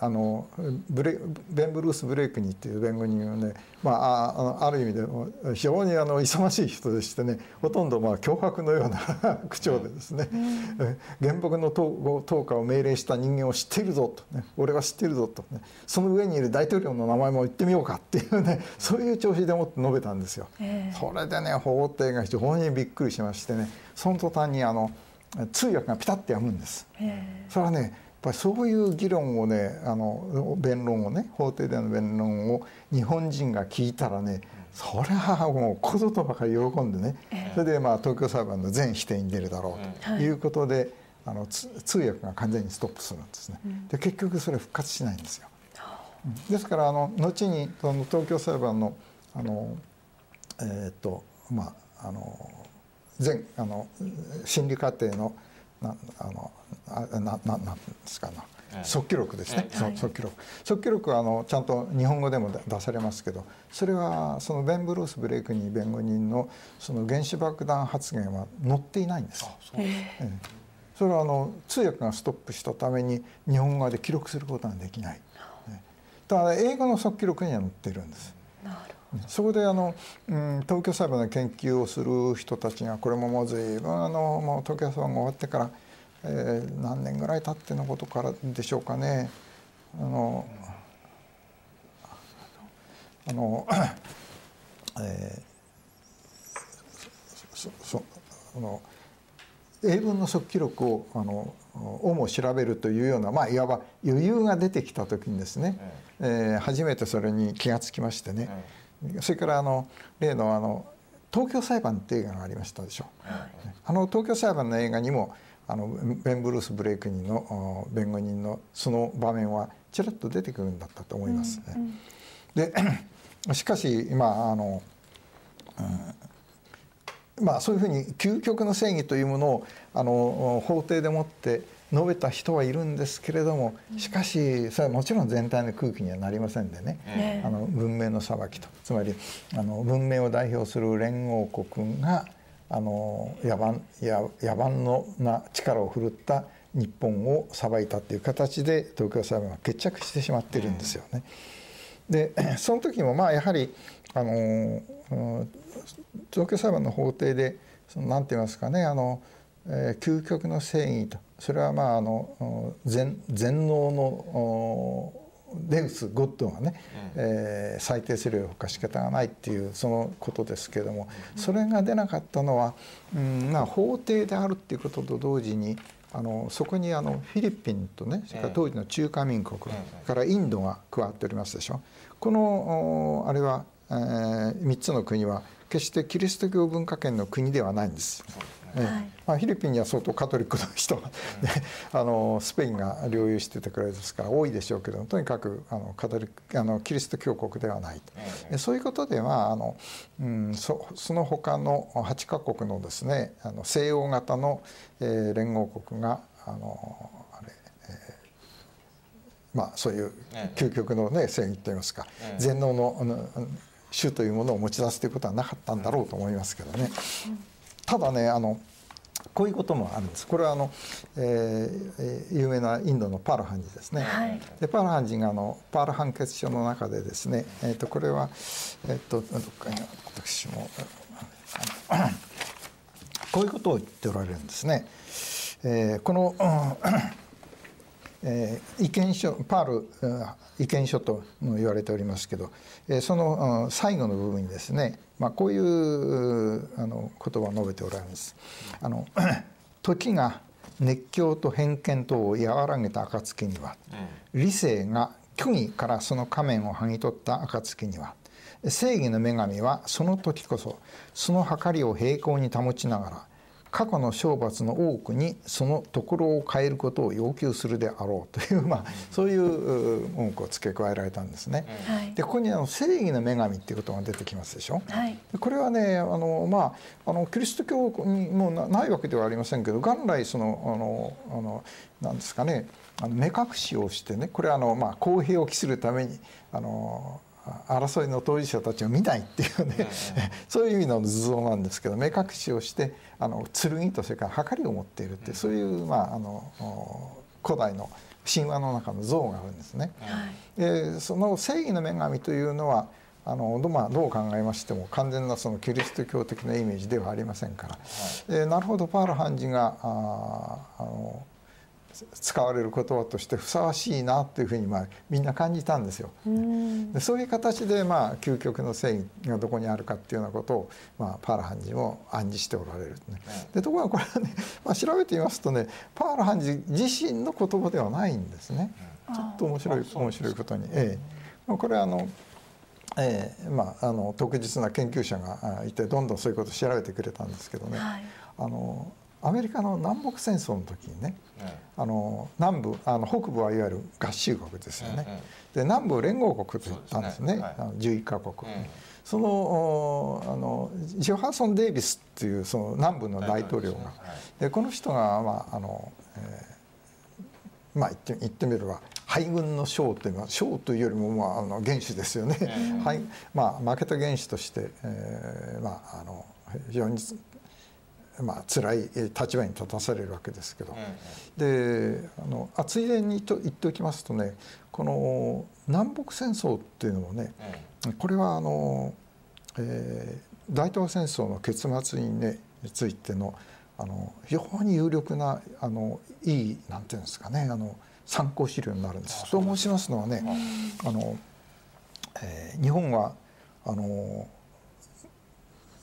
あのブレベン・ブルース・ブレイクニーっていう弁護人はね、まあ、ある意味で非常にあの勇ましい人でしてねほとんどまあ脅迫のような 口調でですね、うん、原爆の投下を命令した人間を知っているぞと、ね、俺は知っているぞと、ね、その上にいる大統領の名前も言ってみようかっていうねそういう調子でもって述べたんですよ。それでね法廷が非常にびっくりしましてねその途端にあの通訳がピタッとやむんです。それはねぱりそういう議論をねあの弁論をね法廷での弁論を日本人が聞いたらねそれはもうこぞとばかり喜んでね、それでまあ東京裁判の全否定に出るだろうとい。うことで、あの通訳が完全にストップするんですね。で結局それ復活しないんですよ。ですからあの後にその東京裁判のあのえっ、とまああの全あの審理過程のなあのあなななんですかな。即記録ですね、はい、即記録。即記録はあのちゃんと日本語でも出されますけどそれはそのベン・ブルース・ブレイクニー弁護人のその原子爆弾発言は載っていないんです。ええ、それはあの通訳がストップしたために日本語で記録することができない。ただ英語の即記録には載っているんです。そこであの、うん、東京裁判の研究をする人たちがこれももう随分あのもう東京裁判が終わってから、えー、何年ぐらい経ってのことからでしょうかね。あのあの、えー、そそあの英文の即記録をあのをも調べるというような、まあ、いわば余裕が出てきた時にですね、えー、初めてそれに気がつきましてね、それからあの例のあの東京裁判って映画がありましたでしょ。う、はい、あの東京裁判の映画にもあのベン・ブルース・ブレイクニーの弁護人のその場面はちらっと出てくるんだったと思いますね。うんうん、でしかし今あの、うん、まあそういうふうに究極の正義というものをあの法廷でもって述べた人はいるんですけれどもしかしそれはもちろん全体の空気にはなりませんでね、ね。あの文明の裁きと。つまりあの文明を代表する連合国があの野蛮野蛮のな力を振るった日本を裁いたっていう形で東京裁判は決着してしまってるんですよね。で その時もまあやはりあの東京裁判の法廷でそのなんて言いますかねあの、えー、究極の正義とそれはまああの全全能のデウスゴッドがね、うん、えー、裁定するほか仕方がないっていうそのことですけれども、それが出なかったのは、うんまあ、法廷であるっていうことと同時にあのそこにあのフィリピンとねそれから当時の中華民国からインドが加わっておりますでしょ。このあれは、えー、3つの国は決してキリスト教文化圏の国ではないんです。ええ。まあ、フィリピンには相当カトリックの人が、ね、あのスペインが領有しててくれですから多いでしょうけどとにかくあのカトリックあのキリスト教国ではない、うそういうことではあの、うん、そその他の8カ国のですねあの西洋型の、えー、連合国があのあれ、えー、まあそういう究極のね正義といいますか、全能の主というものを持ち出すということはなかったんだろうと思いますけどね。ただねあのこういうこともあるんです。これはあの、えー、有名なインドのパールハンジですね。はい、でパールハンジがあのパール判決書の中でですね、えっ、ー、とこれはえっ、ー、とどっかに私もこういうことを言っておられるんですね。えー、この、えー、意見書パール意見書とも言われておりますけど、えー、その最後の部分にですね、まあ、こういうあの言葉を述べておられます。あの 時が熱狂と偏見等を和らげた暁には、理性が虚偽からその仮面を剥ぎ取った暁には正義の女神はその時こそその計りを平行に保ちながら過去の懲罰の多くにそのところを変えることを要求するであろうという、まあ、そういう文句を付け加えられたんですね。はい、でここにあの正義の女神っていうことが出てきますでしょ。はい、これはねあの、まあ、あのキリスト教にもないわけではありませんけど元来そのあのあのなんですかねあの目隠しをしてねこれはあの、まあ、公平を期するためにあの争いの当事者たちを見ないっていうね、そういう意味の図像なんですけど目隠しをしてあの剣とそれから計りを持っているってそういう、まあ、あの古代の神話の中の像があるんですね。はい、でその正義の女神というのはあのまあ、どう考えましても完全なそのキリスト教的なイメージではありませんから、はい、えー、なるほどパール判事がああの使われる言葉としてふさわしいなというふうにまあみんな感じたんですよ。でそういう形でまあ究極の正義がどこにあるかっていうようなことをまあパーラハンジも暗示しておられる、ね。でところがこれはね、まあ、調べてみますとねパーラハンジ自身の言葉ではないんですね。ちょっと面白い面白いことに。ええ、これはあのえーまあ、あの特実な研究者がいてどんどんそういうことを調べてくれたんですけどね、はい、あのアメリカの南北戦争の時にね、あの南部あの北部はいわゆる合衆国ですよね、で南部連合国と言ったんですね。すね、はい、11カ国、そのあのジョハンソン・デイビスっていうその南部の大統領が、でこの人が、まああのえー、まあ言って言ってみれば敗軍の将というのは将というよりも、まあ、あの元首ですよね、はい、まあ、負けた元首として、えーまあ、あの非常にまあ辛い立場に立たされるわけですけど、であのあついでにと言っておきますとねこの南北戦争っていうのもね、これはあの、えー、大東亜戦争の結末にねについてのあの非常に有力なあのいいなんていうんですかねあの参考資料になるんです。と申しますのはね、あの、えー、日本はあの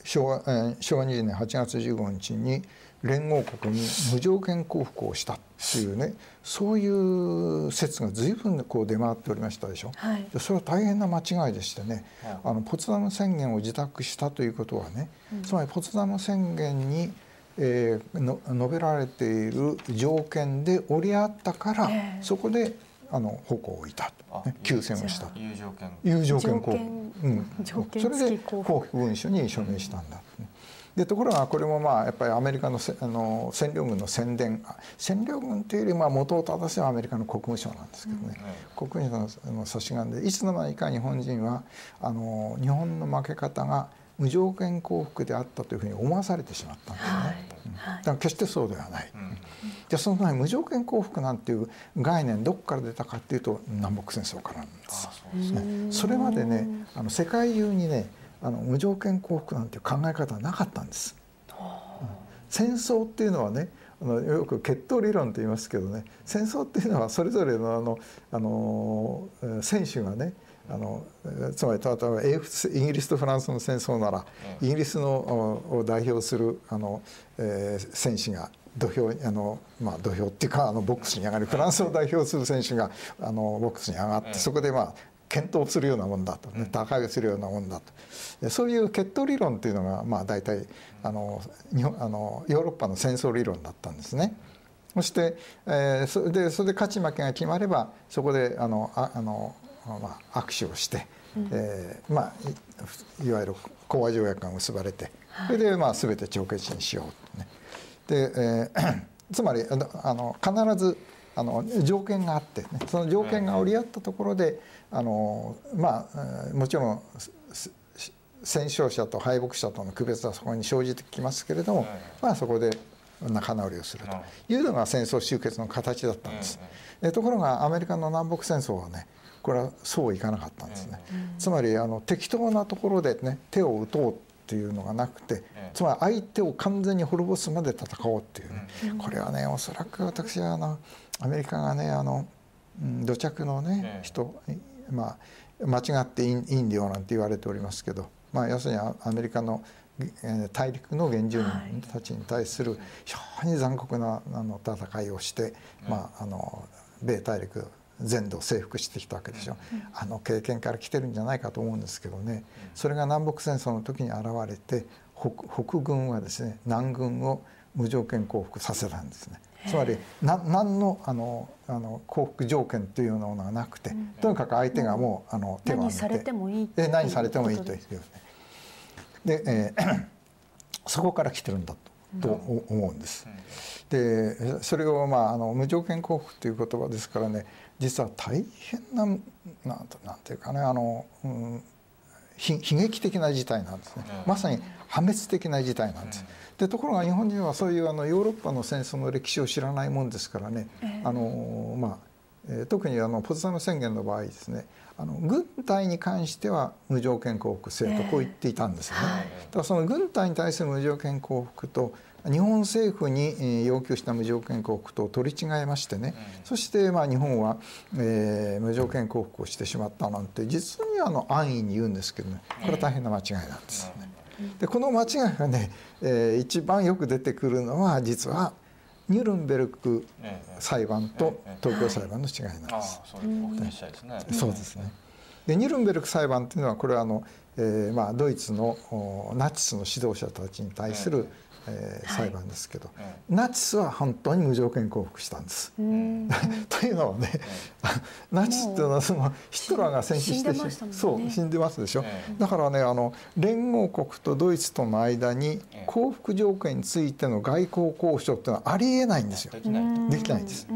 昭和,、えー、昭和20年8月15日に連合国に無条件降伏をしたっていうねそういう説が随分こう出回っておりましたでしょ、はい、でそれは大変な間違いでしてね、はい、あのポツダム宣言を自宅したということはね、うん、つまりポツダム宣言にえー、の述べられている条件で折り合ったから、えー、そこであの矛を置いた、ね、休戦をした有条件。有条件降伏、うん、それで降伏文書に署名したんだ、でところがこれもまあやっぱりアメリカのあの占領軍の宣伝。占領軍というよりまあ元を正せばアメリカの国務省なんですけどね、うん、国務省の差し金でいつの間にか日本人はあの日本の負け方が無条件降伏であったというふうに思わされてしまったんですね。はいだから決してそうではない。うん、じゃあその前無条件降伏なんていう概念どこから出たかっていうと南北戦争からなんです。ね、それまでねあの世界中にねあの無条件降伏なんていう考え方はなかったんです。戦争っていうのはねあのよく決闘理論と言いますけどね戦争っていうのはそれぞれのあのあの選手がねあのつまり例えばイギリスとフランスの戦争なら、イギリスのを代表するあの、えー、戦士が土俵あの、まあ、土俵っていうかあのボックスに上がるフランスを代表する選手があのボックスに上がって、そこでまあ検討するようなもんだと、ね、高上げするようなもんだと。そういう決闘理論っていうのが、まあ、大体あの日本あのヨーロッパの戦争理論だったんですね。そして、えー、それでそれで勝ち負けが決まればそこであのああのまあ、握手をして、うん、えー、まあ、いわゆる講和条約が結ばれて、それで、まあ、全て帳消しにしよう、ね、で、えー、つまりあの必ずあの条件があって、ね、その条件が折り合ったところであの、まあ、もちろん戦勝者と敗北者との区別はそこに生じてきますけれども、まあ、そこで仲直りをするとい。うのが戦争終結の形だったんです。ところがアメリカの南北戦争はねこれはそういかなかったんですね。つまりあの適当なところでね手を打とうっていうのがなくてつまり相手を完全に滅ぼすまで戦おうっていうね。これはねおそらく私はあのアメリカがねあのうん土着のね、人、まあ、間違ってインインディオなんて言われておりますけど、まあ、要するにアメリカの大陸の原住民たちに対する非常に残酷なあの戦いをして、まあ、あの米大陸全土を征服してきたわけでしょ、うん、あの経験から来てるんじゃないかと思うんですけどね。それが南北戦争の時に現れて北軍はですね南軍を無条件降伏させたんですね。つまりな何のあのあの降伏条件というのがなくて、うん、とにかく相手がもうあの手を挙げて何されてもいいえ何されてもいいというね。で、えー、そこから来てるんだとと思うんです。でそれを、まあ、あの無条件降伏という言葉ですからね実は大変ななんなんていうかねあの、うん、悲劇的な事態なんですね、まさに破滅的な事態なんです。でところが日本人はそういうあのヨーロッパの戦争の歴史を知らないもんですからね、あのまあえー、特にあのポツダム宣言の場合ですねあの軍隊に関しては無条件降伏せとこう言っていたんですよね。えーはい、だからその軍隊に対する無条件降伏と日本政府に要求した無条件降伏と取り違えましてね、うん、そしてまあ日本は、えー、無条件降伏をしてしまったなんて実にあの安易に言うんですけどね。これは大変な間違いなんですね。でこの間違いがね、えー、一番よく出てくるのは実はニュルンベルク裁判と東京裁判の違いなんです。そうですね。でニュルンベルク裁判というのはこれはあの、えー、まあドイツのナチスの指導者たちに対する、えー、裁判ですけど、はい、ナチスは本当に無条件降伏したんです。というのはね、ナチスっていうのはそのヒトラーが戦死してし、ね、そう死んでますでしょ。だからねあの連合国とドイツとの間に降伏条件についての外交交渉っていうのはありえないんですよ。できないんです。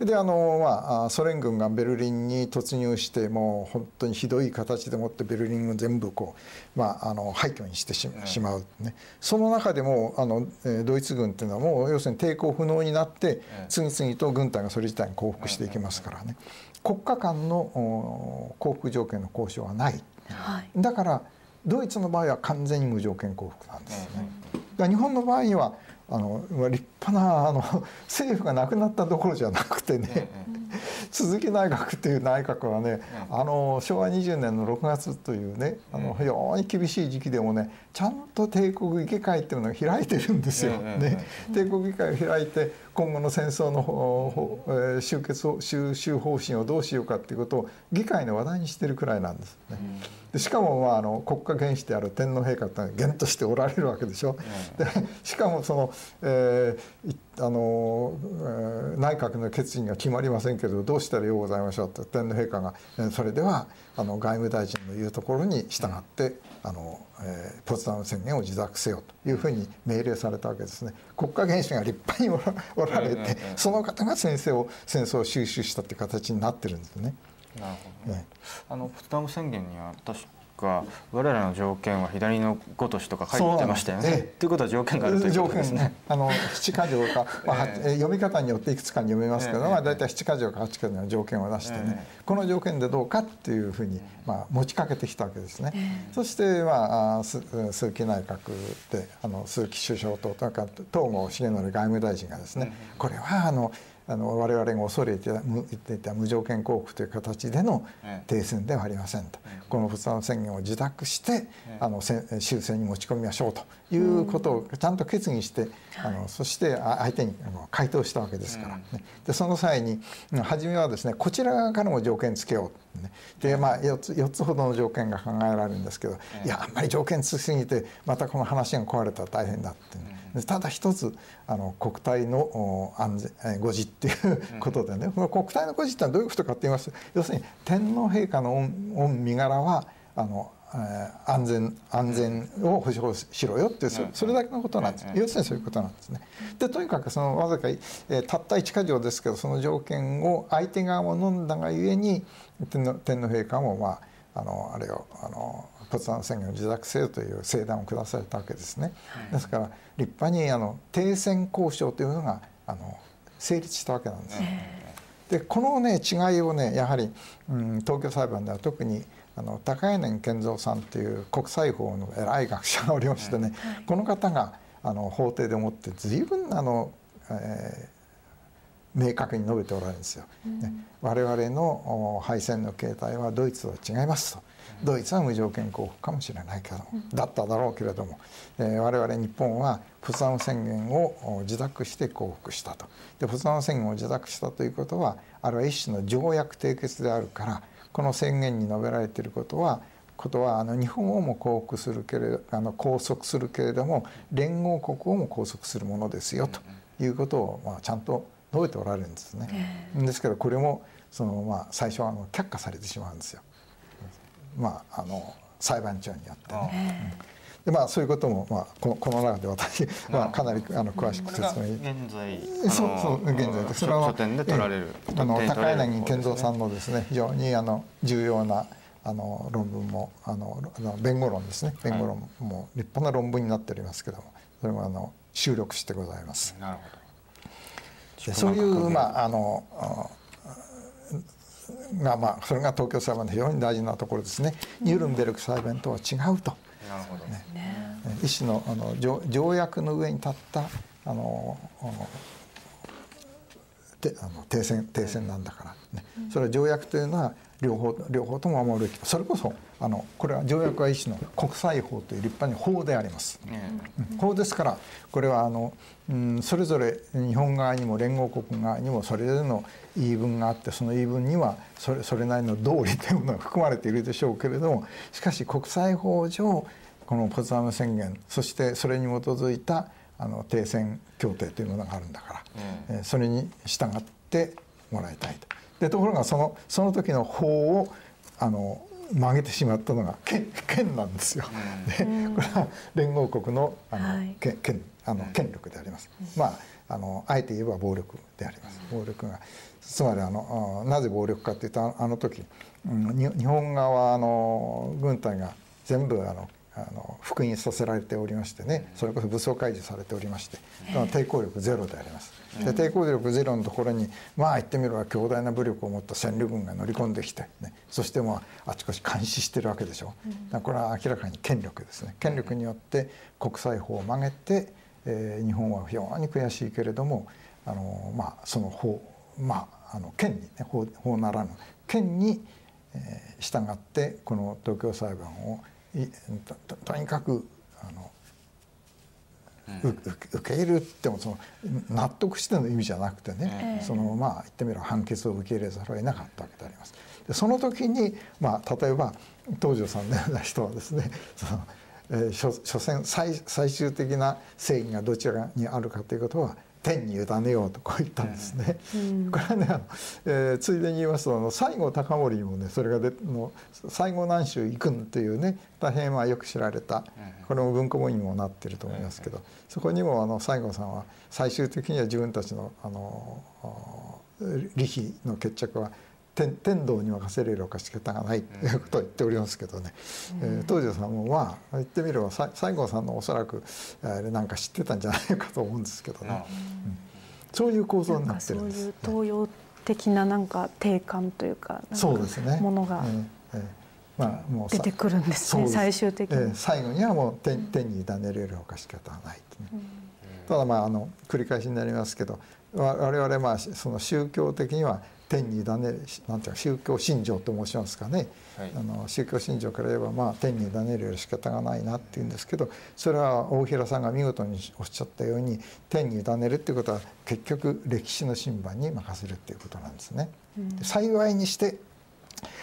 であのまあソ連軍がベルリンに突入してもう本当にひどい形でもってベルリンを全部こうまああの廃墟にしてしまうね。その中でもあのドイツ軍っていうのはもう要するに抵抗不能になって次々と軍隊がそれ自体に降伏していきますからね。国家間の降伏条件の交渉はない、はい、だからドイツの場合は完全に無条件降伏なんですね。だ日本の場合にはあの立派なあの 政府がなくなったどころじゃなくてね、鈴木内閣っていう内閣はね、あの昭和20年の6月というねあの非常に厳しい時期でもねちゃんと帝国議会っていうのが開いてるんですよ。ね、帝国議会を開いて今後の戦争の終結を収集方針をどうしようかっていうことを議会の話題にしてるくらいなんですね。でしかも、まあ、あの国家元首である天皇陛下って元としておられるわけでしょ。でしかもその、えー、あの内閣の決議が決まりませんけどどうしたらようございましょうと天皇陛下がそれではあの外務大臣の言うところに従ってあの、えー、ポツダム宣言を受諾せよというふうに命令されたわけですね。国家元首が立派におられてその方が先生を戦争を収集したっていう形になってるんですね。なるほど、ね、あのポツダム宣言には確か我々の条件は左のごとしとか書いてましたよね。ええ。ということは条件があるということですね。あの七箇条か、まあ、え読み方によっていくつかに読めますけど、まあ大体七箇条か八箇条の条件を出してね、この条件でどうかっていうふうにまあ持ちかけてきたわけですね。そしてまあ鈴木内閣であの鈴木首相と東郷重則外務大臣がですね、これはあのあの我々が恐れていた無条件降伏という形での停戦ではありませんと、この仏壇宣言を受諾してあの終戦に持ち込みましょうということをちゃんと決議して、あのそして相手に回答したわけですから、ね、でその際に初めはですねこちら側からも条件付けよう、ね、でまあ4つ ,4 つほどの条件が考えられるんですけど、いやあんまり条件つきすぎてまたこの話が壊れたら大変だって、ね、ただ一つあの国体の安全護持っていうことでね、うん、この国体の護持ってのはどういうことかって言いますと要するに天皇陛下の御身柄はあの安全安全を保障しろよっていうそれだけのことなんです、要するにそういうことなんですね。でとにかくそのわずか、えたった一箇条ですけどその条件を相手側も飲んだがゆえに天皇天皇陛下もまああのあれをあのポツダム宣言を受諾せよという聖断を下されたわけですね。ですから立派にあの停戦交渉というのがあの成立したわけなんです。でこのね違いをねやはり、うん、東京裁判では特にあの高柳健三さんという国際法の偉い学者がおりましてね、この方があの法廷でもって随分あの、えー明確に述べておられるんですよ。ね、我々の敗戦の形態はドイツと違いますと。ドイツは無条件降伏かもしれないけども、だっただろうけれども、えー、我々日本はポツダム宣言を受諾して降伏したと。でポツダム宣言を受諾したということはあれは一種の条約締結であるからこの宣言に述べられていることはことはあの日本をも降伏するけれあの拘束するけれども連合国をも拘束するものですよということを、まあ、ちゃんと述べておられるんですね。ですけどこれもその、まあ、最初はあの却下されてしまうんですよ。まあ、あの裁判長によってね。でまあそういうことも、まあ、このこの中で私、まあ、かなりあの詳しく説明。現在そうそう現在でそれは書店で取られる、あの高柳健三さんのですね非常にあの重要なあの論文もあの弁護論ですね。弁護論も立派な論文になっておりますけどもそれもあの収録してございます。なるほどそういうまああのがまあそれが東京裁判の非常に大事なところですね。ニュルンベルク裁判とは違うと。なるほど。ね。一種のあの条条約の上に立ったあのてあの停戦停戦なんだから、ね、それは条約というのは両方両方とも守るべき。それこそあのこれは条約は一種の国際法という立派に法であります、うん、法ですからこれはあの、うん、それぞれ日本側にも連合国側にもそれぞれの言い分があってその言い分にはそれそれなりの道理というものが含まれているでしょうけれどもしかし国際法上このポツダム宣言そしてそれに基づいたあの停戦協定というものがあるんだから、うん、えそれに従ってもらいたいと。でところがそのその時の法をあの曲げてしまったのが県県 なんですよ。でこれは連合国のあの、はい、権あの権力であります。まああのあえて言えば暴力であります。暴力が。つまりあのなぜ暴力かというとあの時、うん、日本側の軍隊が全部あのあの復員させられておりましてねそれこそ武装解除されておりまして抵抗力ゼロであります。で抵抗力ゼロのところにまあ言ってみれば強大な武力を持った戦力軍が乗り込んできて、ね、そしてもうあちこち監視してるわけでしょ。うこれは明らかに権力ですね。権力によって国際法を曲げて、えー、日本は非常に悔しいけれどもあの、まあ、その法まああの権に、ね、法法ならぬ権に、えー、従ってこの東京裁判をととにかくあの、うん、受け入れるってもその納得しての意味じゃなくてね、えー、そのまあ言ってみれば判決を受け入れざるを得なかったわけであります。でその時に、まあ、例えば東條さんのような人はですね その、えー、所所詮最最終的な正義がどちらにあるかということは天に委ねようとこう言ったんですね。うん、これはねあの、えー、ついでに言いますとあの西郷隆盛もねそれがでの西郷南州行くんというね大変まあよく知られたこれも文庫本にもなってると思いますけどそこにもあの西郷さんは最終的には自分たちのあの利費の決着は天天道に任せれるか仕方がないということを言っておりますけどね、うん、えー、東條さんもまあ言ってみれば西郷さんのおそらくあれなんか知ってたんじゃないかと思うんですけどね、うん、そういう構造になってるんです、ね、そういう東洋的ななんか定感というかそうですね。ものが、えーえー。まあ、もう出てくるんですね最終的に、えー、最後にはもう天天に委ねれるほか仕方はない、ね、うん、ただまああの繰り返しになりますけど我々まあその宗教的には天に委ねるなんていうか宗教信条と申しますかね、はい、あの宗教信条から言えばまあ天に委ねるより仕方がないなっていうんですけどそれは大平さんが見事におっしゃったように天に委ねるっていうことは結局歴史の審判に任せるっていうことなんですね。うん、幸いにして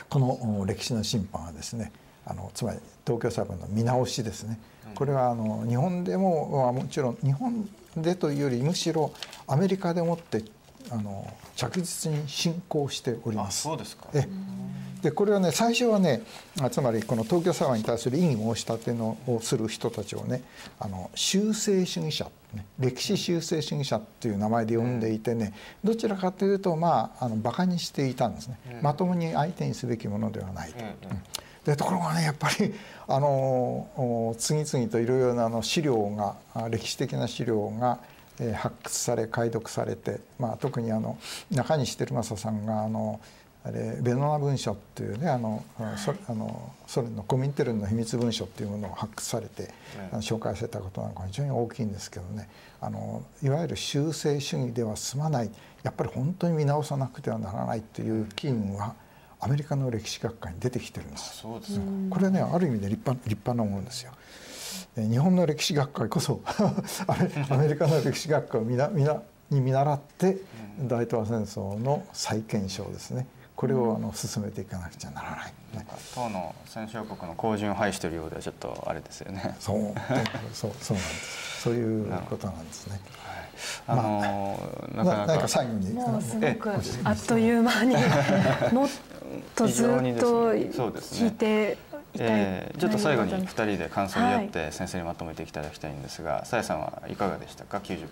この歴史の審判はですねあのつまり東京裁判の見直しですね。これはあの日本でももちろん日本でというよりむしろアメリカでもってあの着実に進行しております。そうですか。えでこれはね最初はねつまりこの東京裁判に対する異議申し立てのをする人たちをねあの修正主義者、ね、歴史修正主義者っていう名前で呼んでいてね、どちらかというとまああの馬鹿にしていたんですね、まともに相手にすべきものではないと。うん。でところがねやっぱりあの次々といろいろなあの資料が歴史的な資料が発掘され解読されて、まあ、特にあの中西輝正さんがあのあれベノナ文書っていうねあの、そあのソ連のコミンテルンの秘密文書っていうものを発掘されて、あの紹介されたことなんか非常に大きいんですけどね。あのいわゆる修正主義では済まない。やっぱり本当に見直さなくてはならないという機運はアメリカの歴史学会に出てきてるんです。そうですこれねある意味で立派立派なものですよ。日本の歴史学会こそ アメリカの歴史学会をみなみなに見習って大東亜戦争の再検証ですね。これをあの進めていかなくちゃならない、ね、当の戦勝国の後順を排しているようではちょっとあれですよね。そう。そうそうなんです。そういうことなんですね。あのー、なかなか。最後にもうすごくあっという間に もっとずっと聞いてえー、ちょっと最後に2人で感想を言って先生にまとめていただきたいんですがさやさんはいかがでしたか？90分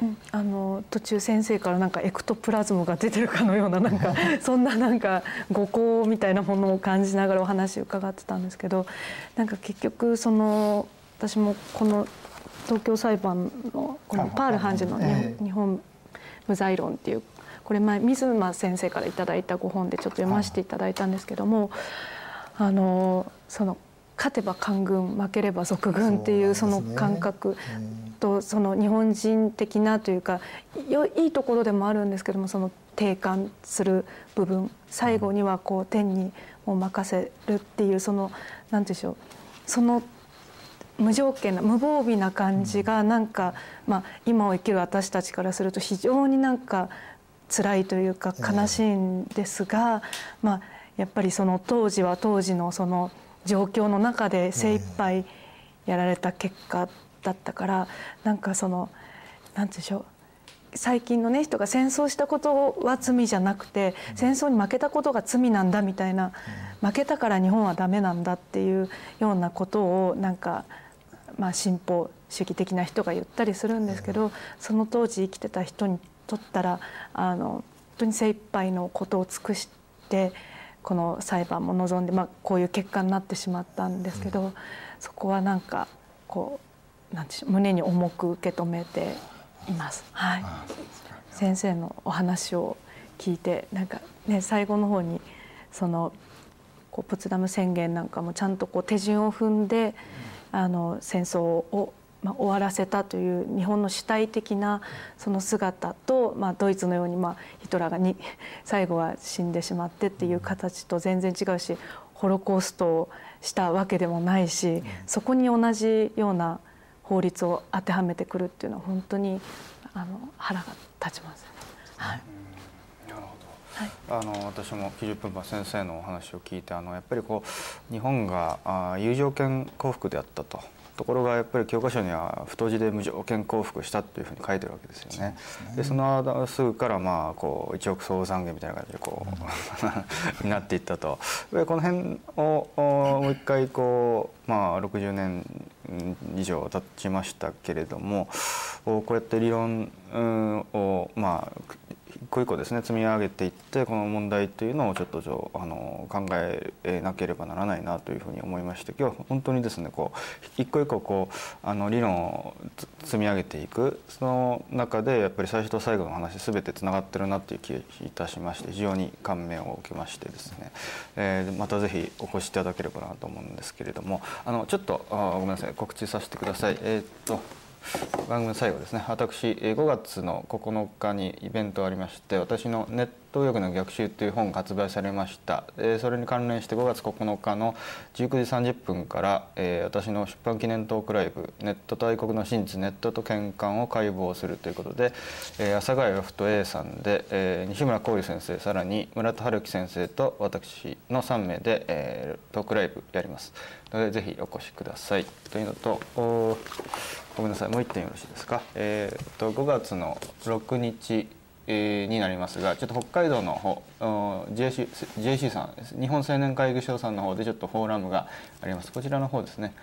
うん、あの途中先生からなんかエクトプラズムが出てるかのようななんか そんななんか誤行みたいなものを感じながらお話伺ってたんですけどなんか結局その私もこの東京裁判のこのパール判事の日本無罪論っていうこれ前水間先生から頂いたご本でちょっと読ませていただいたんですけどもあのその勝てば官軍負ければ賊軍っていうその感覚とその日本人的なというかいいところでもあるんですけどもその定感する部分。最後にはこう天にも任せるっていうその何て言うんでしょう。その無条件な無防備な感じがなんか、まあ、今を生きる私たちからすると非常になんか辛いというか悲しいんですが、まあ、やっぱりその当時は当時のその状況の中で精一杯やられた結果だったからなんかその何て言うんでしょう。最近のね人が戦争したことは罪じゃなくて戦争に負けたことが罪なんだみたいな負けたから日本はダメなんだっていうようなことをなんかまあ進歩主義的な人が言ったりするんですけどその当時生きてた人にとったらあの本当に精一杯のことを尽くしてこの裁判も望んで、まあ、こういう結果になってしまったんですけど、そこはなんかこうなんて胸に重く受け止めています。はい、先生のお話を聞いてなんかね最後の方にそのこうポツダム宣言なんかもちゃんとこう手順を踏んで、あの戦争をまあ、終わらせたという日本の主体的なその姿と、まあ、ドイツのように、まあ、ヒトラーがに最後は死んでしまってっていう形と全然違うしホロコーストをしたわけでもないしそこに同じような法律を当てはめてくるっていうのは本当にあの腹が立ちます、ね。はい。あの私も90分間先生のお話を聞いてあのやっぱりこう日本があ有条件降伏であったとところがやっぱり教科書には太字で無条件降伏したというふうに書いてるわけですよね。で、ね、そのすぐからまあこう一億総懺悔みたいな感じでこう、うん、なっていったと。でこの辺をもう一回こうまあ60年以上経ちましたけれどもこうやって理論をまあ一個一個ですね積み上げていってこの問題というのをちょっとあの考えなければならないなというふうに思いまして今日は本当にですねこう一個一個こうあの理論を積み上げていくその中でやっぱり最初と最後の話全てつながってるなという気がいたしまして非常に感銘を受けましてですね、えー、またぜひお越しいただければなと思うんですけれども。あのちょっとあごめんなさい告知させてください。えー、っと番組最後ですね。私5月の9日にイベントありまして私のネットト右翼の逆襲という本が発売されました。それに関連して5月9日の19時30分から私の出版記念トークライブ「ネット大国の真実ネットと喧嘩を解剖する」ということで阿佐ヶ谷ロフト A さんで西村光先生さらに村田春樹先生と私の3名でトークライブやります。のでぜひお越しください。というのとごめんなさい。もう1点よろしいですか、えーと、5月の6日、えー、になりますがちょっと北海道の方 JC, JC さん日本青年会議所さんの方でちょっとフォーラムがあります。こちらの方ですね。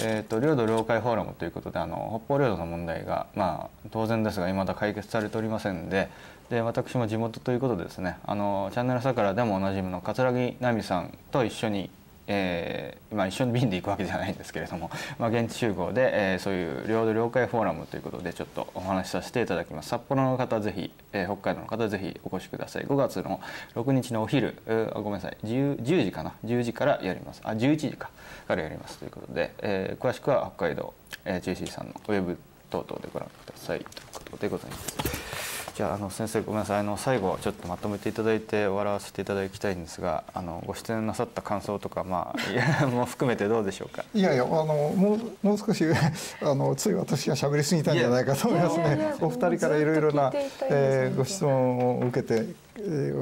えーと、領土領海フォーラムということであの北方領土の問題が、まあ、当然ですが未だ解決されておりませんでで私も地元ということでですねあのチャンネルさからでもおなじみの桂木奈美さんと一緒にえーまあ、一緒に便で行くわけじゃないんですけれども、まあ、現地集合で、えー、そういう領土領海フォーラムということでちょっとお話しさせていただきます。札幌の方ぜひ、えー、北海道の方ぜひお越しください。5月の6日のお昼、えー、ごめんなさい。10, 10時かな？10時からやります。あ11時かからやりますということで、えー、詳しくは北海道、えー、JC さんのウェブ等々でご覧ください。ということでございます。じゃああの先生ごめんなさい。あの最後ちょっとまとめていただいて終わらせていただきたいんですがあのご出演なさった感想とかまあいや も含めてどうでしょうか？いやいやあのもうもう少し あのつい私が喋りすぎたんじゃないかと思いますね。お二人からいろいろな、えー、ご質問を受けて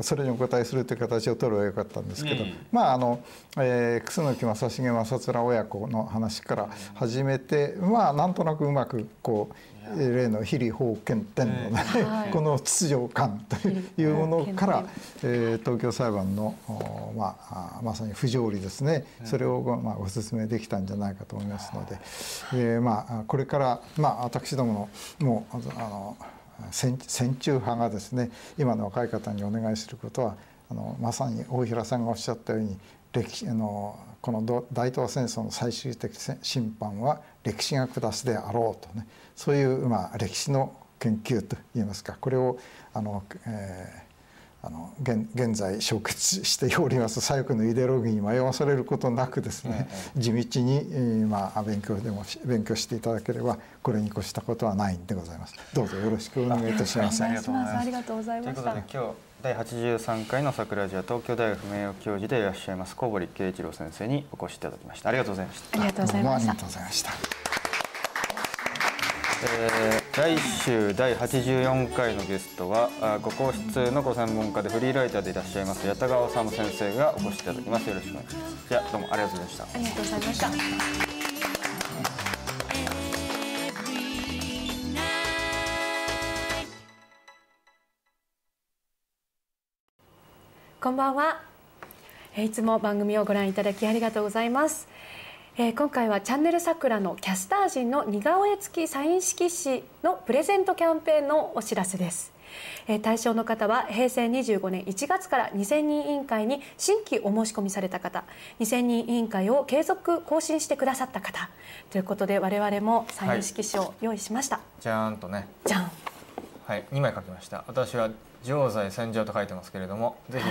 それにお答えするという形を取ればよかったんですけど、うん、まああの、えー、楠木正成正面親子の話から始めて、まあなんとなくうまくこう例の非理法権天のね、はい、この秩序感というものから、えー、東京裁判の、まあ、まさに不条理ですね。それを、まあ、ご説明できたんじゃないかと思いますので、えー、まあ、これから、まあ、私どものもうあの戦中派がですね今の若い方にお願いすることはあのまさに大平さんがおっしゃったように歴史あのこの大東亜戦争の最終的審判は歴史が下すであろうとねそういう、まあ、歴史の研究といいますかこれをあの、えー、あの現現在消滅しております左翼のイデオロギーに迷わされることなくですね、地道に、えー、まあ、勉強でも勉強していただければこれに越したことはないんでございます。どうぞよろしくお願いいたします。ありがとうございます。ということで今日第83回の桜寺は東京大学名誉教授でいらっしゃいます小堀圭一郎先生にお越しいただきました。ありがとうございました。ありがとうございました。ありがとうございましたえー、来週第84回のゲストはご皇室のご専門家でフリーライターでいらっしゃいます八田川治先生がお越しいただきます。よろしくお願いします。じゃあどうもありがとうございました。ありがとうございましたこんばんは。いつも番組をご覧いただきありがとうございます。えー、今回はチャンネル桜のキャスター陣の似顔絵付きサイン色紙のプレゼントキャンペーンのお知らせです。えー、対象の方は平成25年1月から2000人委員会に新規お申し込みされた方2000人委員会を継続更新してくださった方ということで我々もサイン色紙を用意しました、はい、じゃーんとね。じゃんはい2枚書きました私は常在戦場と書いてますけれどもぜひ、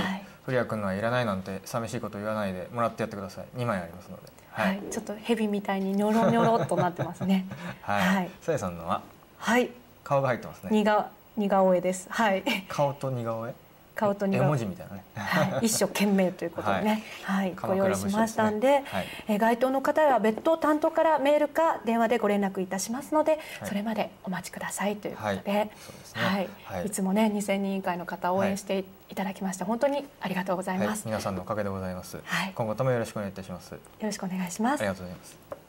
古谷君のはいらないなんて寂しいこと言わないでもらってやってください2枚ありますのではい、ちょっと蛇みたいにニョロニョロっとなってますね。はい。さ、や、さんのは？はい。顔が入ってますね。似顔絵です。はい。顔と似顔絵？顔と似顔絵文字みたいなね、はい、一生懸命ということでね、はい、はい、ご用意しましたんで、はい、え該当の方は別途担当からメールか電話でご連絡いたしますので、それまでお待ちくださいということで、はい、はい、い。つもね2000人委員会の方応援していただきまして本当にありがとうございます、皆さんのおかげでございます、はい、今後ともよろしくお願いいたします。よろしくお願いします。ありがとうございます